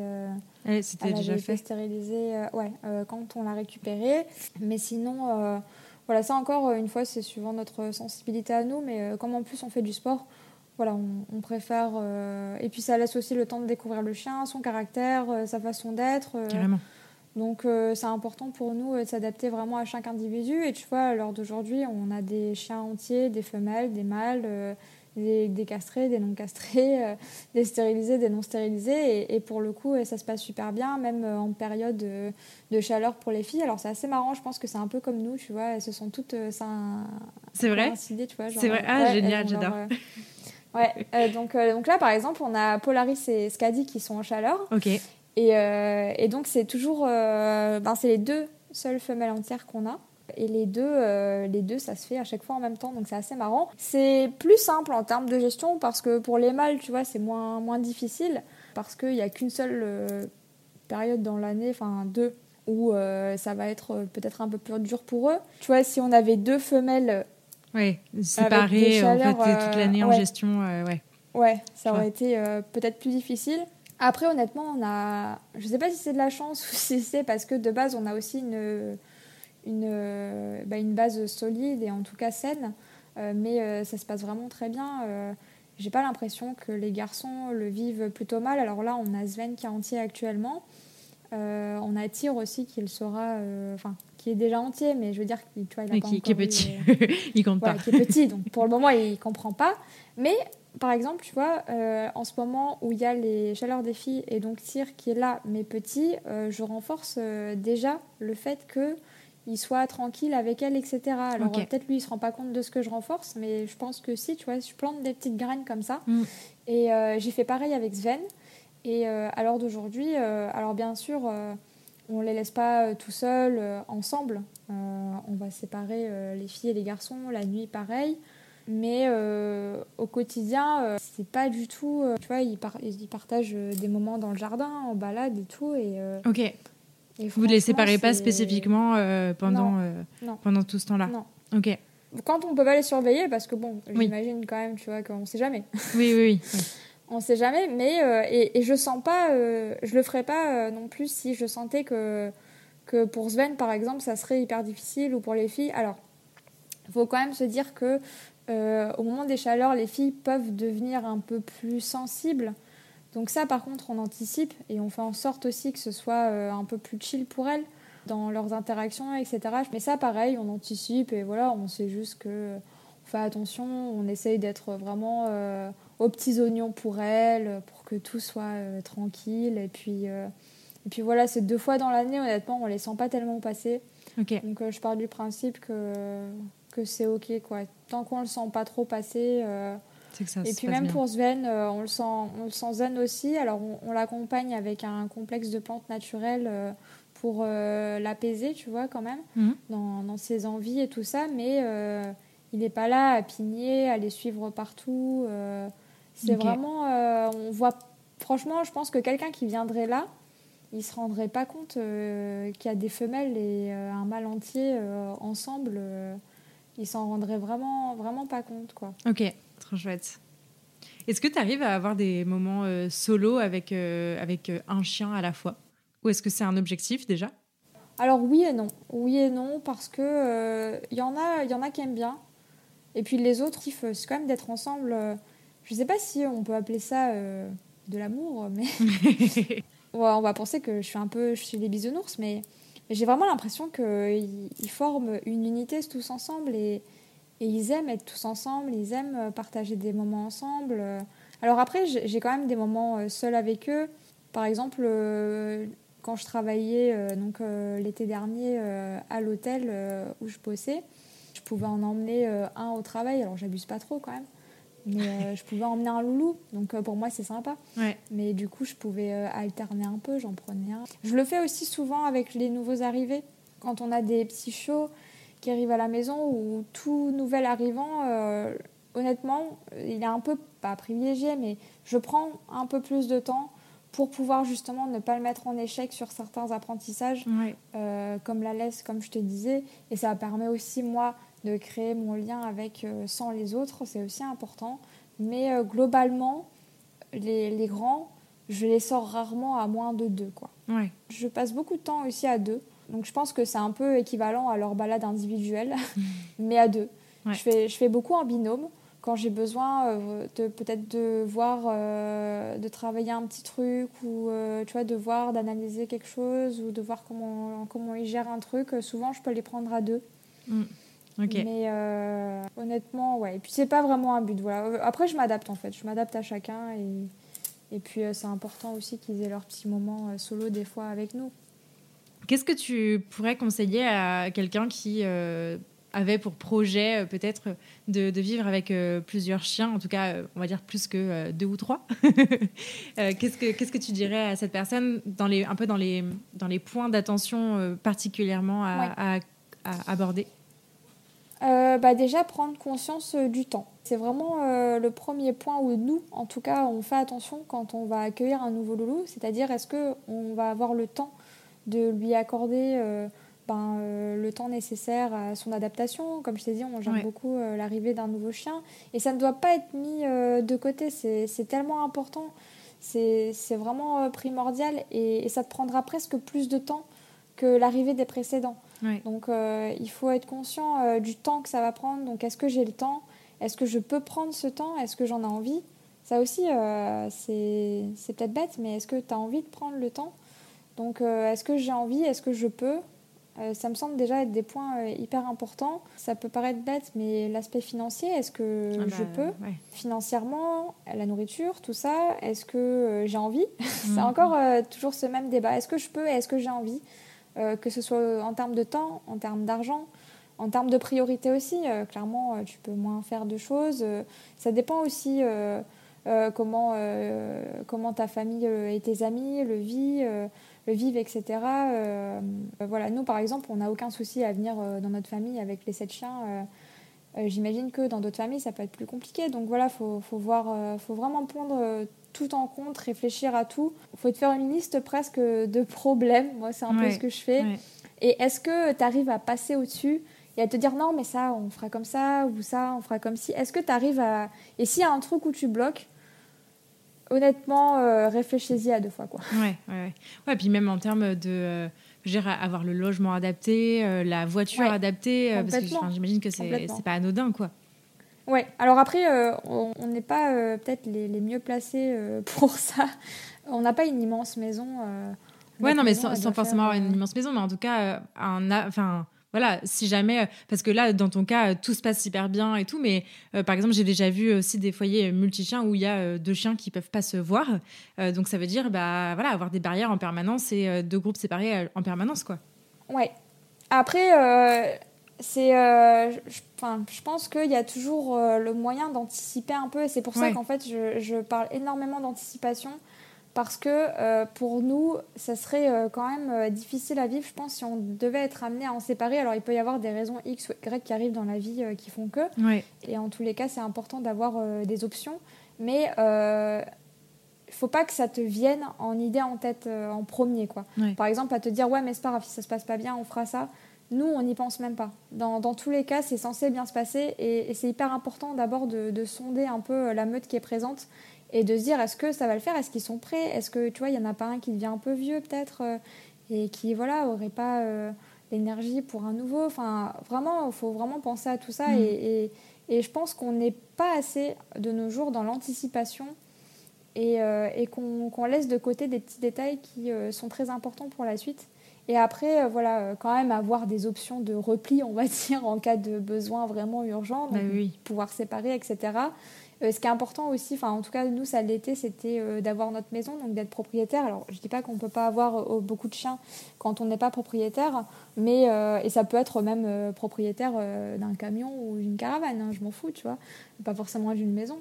déjà fait. stérilisée ouais, quand on l'a récupérée. Mais sinon, voilà, ça encore une fois, c'est suivant notre sensibilité à nous. Mais comme en plus on fait du sport, voilà, on, on préfère. et puis ça laisse aussi le temps de découvrir le chien, son caractère, sa façon d'être. Carrément. Donc euh, c'est important pour nous euh, de s'adapter vraiment à chaque individu. Et tu vois, à l'heure d'aujourd'hui, on a des chiens entiers, des femelles, des mâles, euh, des, castrés, des non castrés, <laughs> des stérilisés, des non stérilisés. Et, pour le coup, ça se passe super bien, même en période de, chaleur pour les filles. Alors c'est assez marrant, je pense que c'est un peu comme nous, tu vois, elles se sont toutes... c'est vrai C'est vrai, ah génial, j'adore. ouais, donc, donc là, par exemple, on a Polaris et Scadi qui sont en chaleur. Ok. Euh, et, donc, c'est toujours. Euh, ben, c'est les deux seules femelles entières qu'on a. Et les deux, euh, les deux, ça se fait à chaque fois en même temps, donc c'est assez marrant. C'est plus simple en termes de gestion parce que pour les mâles, tu vois, c'est moins, moins difficile parce qu'il n'y a qu'une seule période dans l'année, enfin deux, où ça va être peut-être un peu plus dur pour eux. Tu vois, si on avait deux femelles. Oui, séparées en fait, toute l'année en gestion, ouais. Ouais, ça aurait été peut-être plus difficile. Après, honnêtement, on a. Je sais pas si c'est de la chance <laughs> ou si c'est parce que de base, on a aussi une, une, bah, une base solide et en tout cas saine. Euh, mais euh, ça se passe vraiment très bien. Euh, j'ai pas l'impression que les garçons le vivent plutôt mal. Alors là, on a Sven qui est entier actuellement. on a Tyr aussi qui le sera. Enfin, qui est déjà entier, mais je veux dire qu'il il, qui, qui, est petit. <laughs> il compte pas. Qui est petit, donc pour le moment, il comprend pas. Mais par exemple, tu vois, euh, en ce moment où il y a les chaleurs des filles et donc Tyr qui est là, mais petit, euh, je renforce euh, déjà le fait que il soit tranquille avec elle, etc. Alors peut-être lui, il se rend pas compte de ce que je renforce, mais je pense que si, tu vois, je plante des petites graines comme ça. Mm. Et j'ai fait pareil avec Sven. Et à l'heure d'aujourd'hui, alors bien sûr, on les laisse pas tout seuls, ensemble. on va séparer les filles et les garçons, la nuit pareil. Mais euh, au quotidien, euh, c'est pas du tout. Euh, tu vois, ils, partagent des moments dans le jardin, en balade et tout. Et, ok. vous ne les séparez pas spécifiquement pendant, pendant tout ce temps-là Non. Ok. Quand on peut pas les surveiller, parce que bon, j'imagine quand même, tu vois, qu'on sait jamais. Oui, oui, oui. <laughs> on sait jamais, mais et, je sens pas, je le ferais pas non plus si je sentais que que pour Sven par exemple, ça serait hyper difficile ou pour les filles. Alors, il faut quand même se dire que au moment des chaleurs, les filles peuvent devenir un peu plus sensibles. Donc ça, par contre, on anticipe et on fait en sorte aussi que ce soit un peu plus chill pour elles dans leurs interactions, etc. Mais ça, pareil, on anticipe et voilà, on sait juste que on fait attention, on essaye d'être vraiment aux petits oignons pour elle, pour que tout soit euh, tranquille. Et puis, euh, et puis voilà, c'est deux fois dans l'année, honnêtement, on les sent pas tellement passer. Donc euh, je pars du principe que, que c'est ok, quoi. Tant qu'on le sent pas trop passer. Que ça et puis même pour Sven, on, le sent, on le sent zen aussi. Alors on, l'accompagne avec un complexe de plantes naturelles pour l'apaiser, tu vois, quand même, mhm. dans, dans, ses envies et tout ça. Mais il n'est pas là à pigner, à les suivre partout. C'est vraiment. Euh, on voit. Franchement, je pense que quelqu'un qui viendrait là, il se rendrait pas compte euh, qu'il y a des femelles et euh, un mâle entier ensemble. Il s'en rendrait vraiment, vraiment pas compte, quoi. Ok, trop chouette. Est-ce que tu arrives à avoir des moments solo avec, avec un chien à la fois? Ou est-ce que c'est un objectif déjà? Alors oui et non. Oui et non, parce que il y, en a, y en a qui aiment bien. Et puis les autres, c'est quand même d'être ensemble je sais pas si on peut appeler ça euh, de l'amour, mais <laughs> <laughs> on va penser que je suis un peu, je suis les bisounours, mais, j'ai vraiment l'impression qu'ils forment une unité tous ensemble et, ils aiment être tous ensemble, ils aiment partager des moments ensemble. Alors après, j'ai quand même des moments euh, seuls avec eux. Par exemple, euh, quand je travaillais donc l'été dernier à l'hôtel où je bossais, je pouvais en emmener un au travail. Alors j'abuse pas trop quand même. Mais euh, je pouvais emmener un loulou, donc euh, pour moi c'est sympa. Mais du coup, je pouvais euh, alterner un peu, j'en prenais un. Je le fais aussi souvent avec les nouveaux arrivés. Quand on a des petits shows qui arrivent à la maison ou tout nouvel arrivant, honnêtement, il est un peu, pas privilégié, mais je prends un peu plus de temps pour pouvoir justement ne pas le mettre en échec sur certains apprentissages, comme la laisse, comme je te disais. Et ça permet aussi, moi, de créer mon lien avec euh, sans les autres, c'est aussi important. Mais euh, globalement, les, les, grands, je les sors rarement à moins de deux. Quoi. Ouais. Je passe beaucoup de temps aussi à deux. Donc je pense que c'est un peu équivalent à leur balade individuelle, <laughs> mais à deux. Je, fais, je fais beaucoup en binôme quand j'ai besoin euh, de peut-être de voir, de travailler un petit truc ou tu vois, de voir, d'analyser quelque chose ou de voir comment, comment ils gèrent un truc. Souvent, je peux les prendre à deux. Mm. Mais euh, honnêtement, ouais. Et puis c'est pas vraiment un but. Voilà. Après, je m'adapte en fait. Je m'adapte à chacun et, et puis euh, c'est important aussi qu'ils aient leur petit moment euh, solo des fois avec nous. Qu'est-ce que tu pourrais conseiller à quelqu'un qui avait pour projet peut-être de, de, vivre avec plusieurs chiens, en tout cas, on va dire plus que deux ou trois? <laughs> Qu'est-ce que qu'est-ce que tu dirais à cette personne dans les un peu dans les dans les points d'attention particulièrement à, à, à aborder? Euh, bah déjà prendre conscience euh, du temps. C'est vraiment euh, le premier point où nous, en tout cas, on fait attention quand on va accueillir un nouveau loulou, c'est-à-dire est-ce qu'on va avoir le temps de lui accorder ben, le temps nécessaire à son adaptation? Comme je t'ai dit, on gère beaucoup l'arrivée d'un nouveau chien et ça ne doit pas être mis de côté, c'est tellement important, c'est vraiment primordial et, et ça te prendra presque plus de temps que l'arrivée des précédents. Donc euh, il faut être conscient euh, du temps que ça va prendre. Donc est-ce que j'ai le temps? Est-ce que je peux prendre ce temps? Est-ce que j'en ai envie? Ça aussi, euh, c'est peut-être bête, mais est-ce que tu as envie de prendre le temps? Donc est-ce que j'ai envie? Est-ce que je peux? Ça me semble déjà être des points hyper importants. Ça peut paraître bête, mais l'aspect financier, est-ce que ah je bah, peux Financièrement, la nourriture, tout ça, est-ce que j'ai envie? <laughs> C'est mm. encore toujours ce même débat. Est-ce que je peux? Est-ce que j'ai envie? euh, que ce soit en termes de temps, en termes d'argent, en termes de priorité aussi. Euh, clairement, euh, tu peux moins faire de choses. ça dépend aussi comment, comment ta famille et tes amis le vivent, vivent etc. voilà, nous, par exemple, on n'a aucun souci à venir dans notre famille avec les sept chiens. J'imagine que dans d'autres familles, ça peut être plus compliqué. Donc voilà, il faut, faut, faut vraiment prendre tout en compte, réfléchir à tout. Il faut te faire une liste presque de problèmes. Moi, c'est un peu ce que je fais. Et est-ce que tu arrives à passer au-dessus et à te dire non, mais ça, on fera comme ça, ou ça, on fera comme si. Est-ce que tu arrives à. Et s'il y a un truc où tu bloques, honnêtement, euh, réfléchis-y à deux fois. Quoi. Ouais, ouais, ouais. puis même en termes de. Euh, avoir le logement adapté, euh, la voiture adaptée, parce que j'imagine que c'est pas anodin, quoi. Ouais, alors après, on n'est pas peut-être les, les, mieux placés <laughs> pour ça. On n'a pas une immense maison. ouais, non, mais sans, forcément avoir une immense maison, mais en tout cas, un. Enfin voilà, si jamais, euh, parce que là, dans ton cas, euh, tout se passe hyper bien et tout, mais euh, par exemple, j'ai déjà vu aussi des foyers multi-chiens où il y a deux chiens qui peuvent pas se voir. donc ça veut dire, bah voilà, avoir des barrières en permanence et deux groupes séparés en permanence, quoi. Ouais. Après, c'est, je pense qu'il y a toujours le moyen d'anticiper un peu, et c'est pour ça qu'en fait, je, je parle énormément d'anticipation parce que euh, pour nous, ça serait euh, quand même euh, difficile à vivre, je pense, si on devait être amené à en séparer. Alors, il peut y avoir des raisons X ou Y qui arrivent dans la vie qui font que. Et en tous les cas, c'est important d'avoir des options. Mais il ne faut pas que ça te vienne en idée en tête en premier. Quoi. Par exemple, à te dire, ouais, mais c'est pas grave, si ça se passe pas bien, on fera ça. Nous, on n'y pense même pas. Dans, dans tous les cas, c'est censé bien se passer et, c'est hyper important d'abord de, de, sonder un peu la meute qui est présente et de se dire est-ce que ça va le faire? Est-ce qu'ils sont prêts? Est-ce que tu vois, il y en a pas un qui devient un peu vieux peut-être euh, et qui voilà aurait pas euh, l'énergie pour un nouveau? Enfin, vraiment, il faut vraiment penser à tout ça mm. et, et, je pense qu'on n'est pas assez de nos jours dans l'anticipation et, euh, et qu'on laisse de côté des petits détails qui sont très importants pour la suite. Et après, voilà, quand même avoir des options de repli, on va <laughs> dire, en cas de besoin vraiment urgent, bah pouvoir séparer, etc. Euh, ce qui est important aussi, enfin en tout cas nous ça l'était, c'était euh, d'avoir notre maison, donc d'être propriétaire. Alors je dis pas qu'on peut pas avoir euh, beaucoup de chiens quand on n'est pas propriétaire, mais et ça peut être même propriétaire d'un camion ou d'une caravane, hein, je m'en fous, tu vois, pas forcément d'une maison.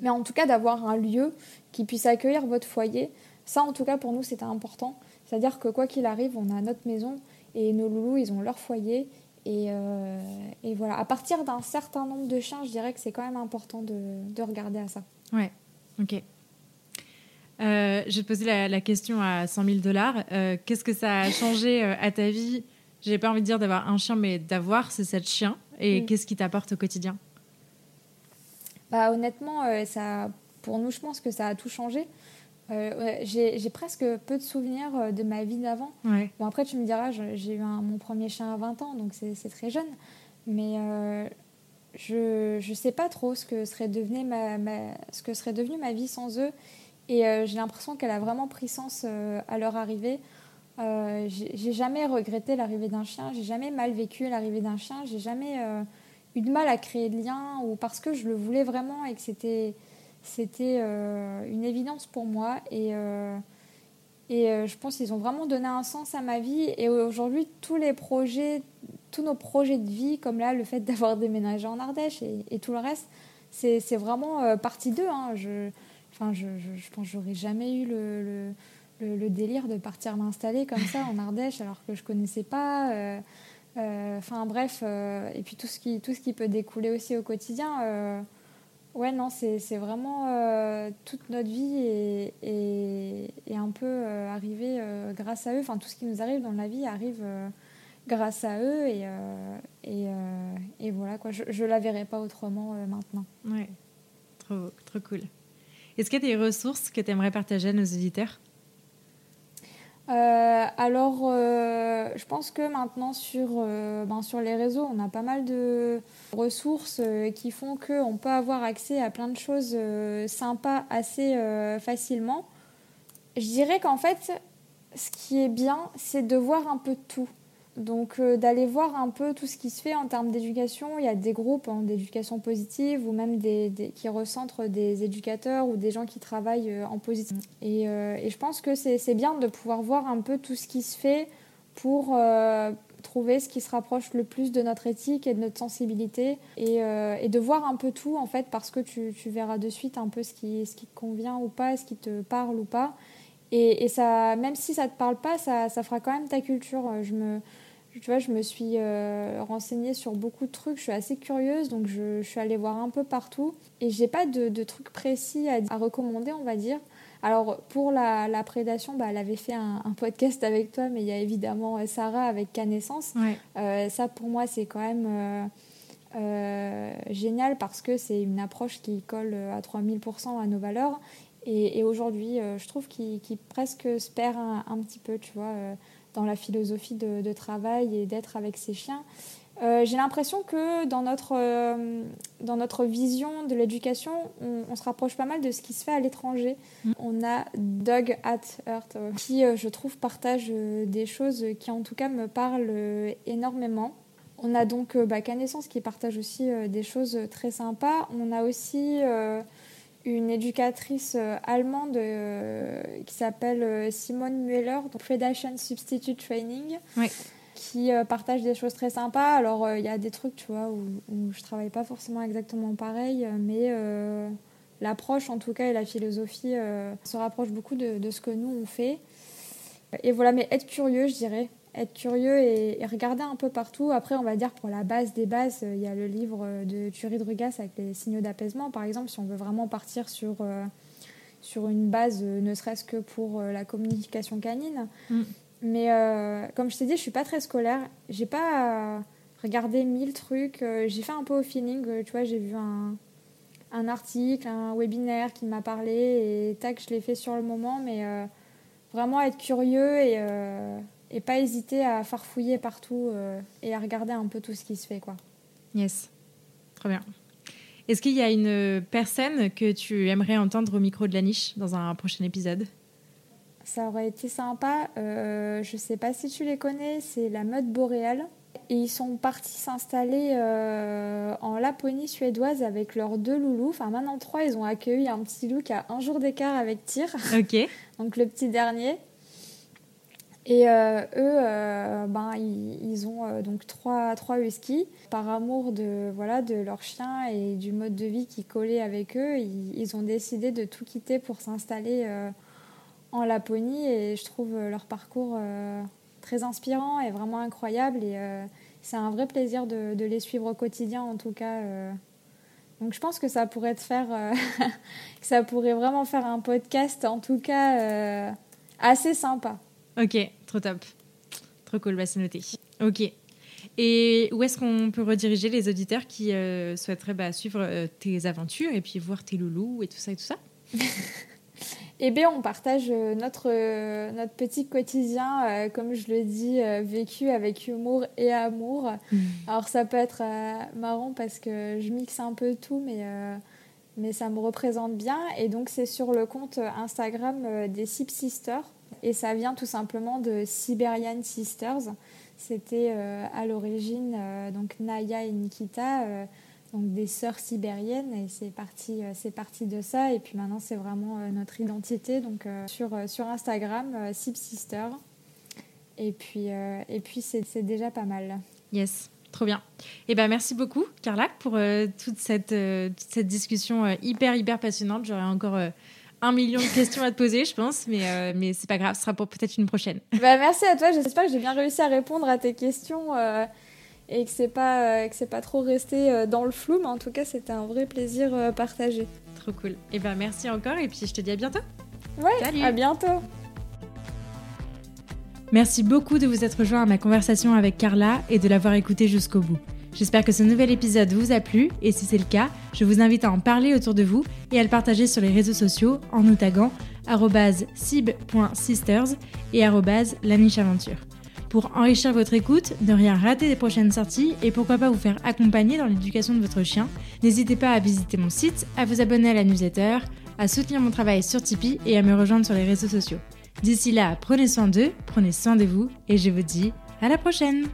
Mais en tout cas d'avoir un lieu qui puisse accueillir votre foyer, ça en tout cas pour nous c'était important. C'est-à-dire que quoi qu'il arrive, on a notre maison et nos loulous ils ont leur foyer euh, et, voilà, à partir d'un certain nombre de chiens, je dirais que c'est quand même important de, regarder à ça. Ouais, ok. Euh, te poser la, question à 100 000 dollars. Euh, qu'est-ce que ça a <laughs> changé à ta vie? J'ai pas envie de dire d'avoir un chien, mais d'avoir ces sept chiens. Et mm. qu'est-ce qui t'apporte au quotidien? Bah, Honnêtement, ça, pour nous, je pense que ça a tout changé. Euh, j'ai presque peu de souvenirs euh, de ma vie d'avant. Bon, après, tu me diras, j'ai eu mon premier chien à 20 ans, donc c'est très jeune. Mais euh, je ne sais pas trop ce que, serait devenu ma, ce que serait devenu ma vie sans eux. Et j'ai l'impression qu'elle a vraiment pris sens à leur arrivée. j'ai jamais regretté l'arrivée d'un chien, j'ai jamais mal vécu l'arrivée d'un chien, j'ai jamais eu de mal à créer de liens ou parce que je le voulais vraiment et que c'était c'était euh, une évidence pour moi et, euh, et euh, je pense qu'ils ont vraiment donné un sens à ma vie. Et aujourd'hui, tous les projets, tous nos projets de vie, comme là, le fait <laughs> d'avoir déménagé en Ardèche et, tout le reste, c'est vraiment partie d'eux. Hein. Je, enfin, je, je, pense que j'aurais jamais eu le, le, le, délire de partir m'installer comme ça en Ardèche alors que je connaissais pas. Enfin bref, et puis tout ce, qui, tout ce qui peut découler aussi au quotidien. Ouais, non, c'est vraiment euh, toute notre vie est, un peu euh, arrivé euh, grâce à eux. Enfin, tout ce qui nous arrive dans la vie arrive grâce à eux et, et, et, voilà, quoi. Je ne la verrai pas autrement maintenant. Ouais, trop, trop cool. Est-ce qu'il y a des ressources que tu aimerais partager à nos auditeurs? Euh, alors, euh, je pense que maintenant sur, euh, ben, sur les réseaux, on a pas mal de ressources qui font qu'on peut avoir accès à plein de choses sympas assez facilement. Je dirais qu'en fait, ce qui est bien, c'est de voir un peu tout. Donc euh, d'aller voir un peu tout ce qui se fait en termes d'éducation. Il y a des groupes hein, d'éducation positive ou même des, qui recentrent des éducateurs ou des gens qui travaillent euh, en positif. Et, euh, et, je pense que c'est bien de pouvoir voir un peu tout ce qui se fait pour trouver ce qui se rapproche le plus de notre éthique et de notre sensibilité et, et de voir un peu tout en fait parce que tu, tu, verras de suite un peu ce qui, ce qui te convient ou pas, ce qui te parle ou pas. Et, et ça, même si ça ne te parle pas, ça, ça fera quand même ta culture. Je me tu vois, je me suis renseignée sur beaucoup de trucs. Je suis assez curieuse, donc je, suis allée voir un peu partout. Et j'ai pas de, trucs précis à, à, recommander, on va dire. Alors, pour la, prédation, bah, elle avait fait un, podcast avec toi, mais il y a évidemment euh, Sarah avec Canescence. Euh, ça, pour moi, c'est quand même euh, génial parce que c'est une approche qui colle à 3000% à nos valeurs. Et, aujourd'hui, je trouve qu'il presque se perd un, petit peu, tu vois, dans la philosophie de travail et d'être avec ses chiens. Euh, j'ai l'impression que dans notre, euh, dans notre vision de l'éducation, on, se rapproche pas mal de ce qui se fait à l'étranger. Mm. On a Doug at Earth euh, qui, je trouve, partage des choses qui, en tout cas, me parlent énormément. On a donc bah, Canescence qui partage aussi des choses très sympas. On a aussi une éducatrice allemande qui s'appelle Simone Mueller, donc Predation Substitute Training. Oui qui euh, partagent des choses très sympas. Alors, euh, il y a des trucs, tu vois, où, où je travaille pas forcément exactement pareil, mais euh, l'approche, en tout cas, et la philosophie se rapprochent beaucoup de, de, ce que nous, on fait. Et voilà, mais être curieux, je dirais. Être curieux et, regarder un peu partout. Après, on va dire pour la base des bases, il y a le livre de Thury de Rugas avec les signaux d'apaisement, par exemple, si on veut vraiment partir sur, sur une base, ne serait-ce que pour la communication canine. Mm. Mais euh, comme je t'ai dit, je suis pas très scolaire. J'ai pas regardé mille trucs. Euh, j'ai fait un peu au feeling. Euh, tu vois, j'ai vu un, un, article, un webinaire qui m'a parlé et tac, je l'ai fait sur le moment. Mais vraiment être curieux et, et pas hésiter à farfouiller partout et à regarder un peu tout ce qui se fait, quoi. Yes, très bien. Est-ce qu'il y a une personne que tu aimerais entendre au micro de la niche dans un prochain épisode? Ça aurait été sympa. Euh, je sais pas si tu les connais, c'est la mode boréale. Et ils sont partis s'installer euh, en Laponie suédoise avec leurs deux loulous. Enfin, maintenant trois, ils ont accueilli un petit loup qui a un jour d'écart avec Tyr. Ok. <laughs> Donc le petit dernier. Et euh, eux, ben, ils, ont donc trois, trois. Par amour de, voilà, de leur chien et du mode de vie qui collait avec eux, ils, ont décidé de tout quitter pour s'installer en Laponie et je trouve euh, leur parcours euh, très inspirant et vraiment incroyable et euh, c'est un vrai plaisir de, les suivre au quotidien en tout cas. Donc je pense que ça pourrait te faire, <laughs> que ça pourrait vraiment faire un podcast en tout cas assez sympa. Ok, trop top, trop cool, bah c'est noté. Ok. Et où est-ce qu'on peut rediriger les auditeurs qui souhaiteraient bah, suivre tes aventures et puis voir tes loulous et tout ça et tout ça? <laughs> Eh bien, on partage euh, notre, euh, notre petit quotidien, euh, comme je le dis, vécu avec humour et amour. Mm. Alors, ça peut être marrant parce que je mixe un peu tout, mais, mais ça me représente bien. Et donc, c'est sur le compte Instagram des Sip Sisters. Et ça vient tout simplement de Siberian Sisters. C'était à l'origine donc Naya et Nikita donc des sœurs sibériennes et c'est parti euh, c'est parti de ça et puis maintenant c'est vraiment euh, notre identité donc euh, sur sur Instagram Sib Sister et puis et puis c'est déjà pas mal. Yes. Trop bien. Eh ben merci beaucoup Carla pour toute cette cette discussion hyper hyper passionnante. J'aurais encore un million de questions à te poser, je pense, mais, mais c'est pas grave, ce sera pour peut-être une prochaine. Bah, merci à toi, j'espère que j'ai bien réussi à répondre à tes questions et que c'est pas euh, que c'est pas trop resté euh, dans le flou mais en tout cas c'était un vrai plaisir euh, partagé. Trop cool. Et eh ben merci encore et puis je te dis à bientôt. Ouais, Salut. à bientôt. Merci beaucoup de vous être rejoint à ma conversation avec Carla et de l'avoir écouté jusqu'au bout. J'espère que ce nouvel épisode vous a plu et si c'est le cas, je vous invite à en parler autour de vous et à le partager sur les réseaux sociaux en nous taguant @sib.sisters et @lanicheaventure pour enrichir votre écoute, ne rien rater des prochaines sorties et pourquoi pas vous faire accompagner dans l'éducation de votre chien, n'hésitez pas à visiter mon site, à vous abonner à la newsletter, à soutenir mon travail sur Tipeee et à me rejoindre sur les réseaux sociaux. D'ici là, prenez soin d'eux, prenez soin de vous et je vous dis à la prochaine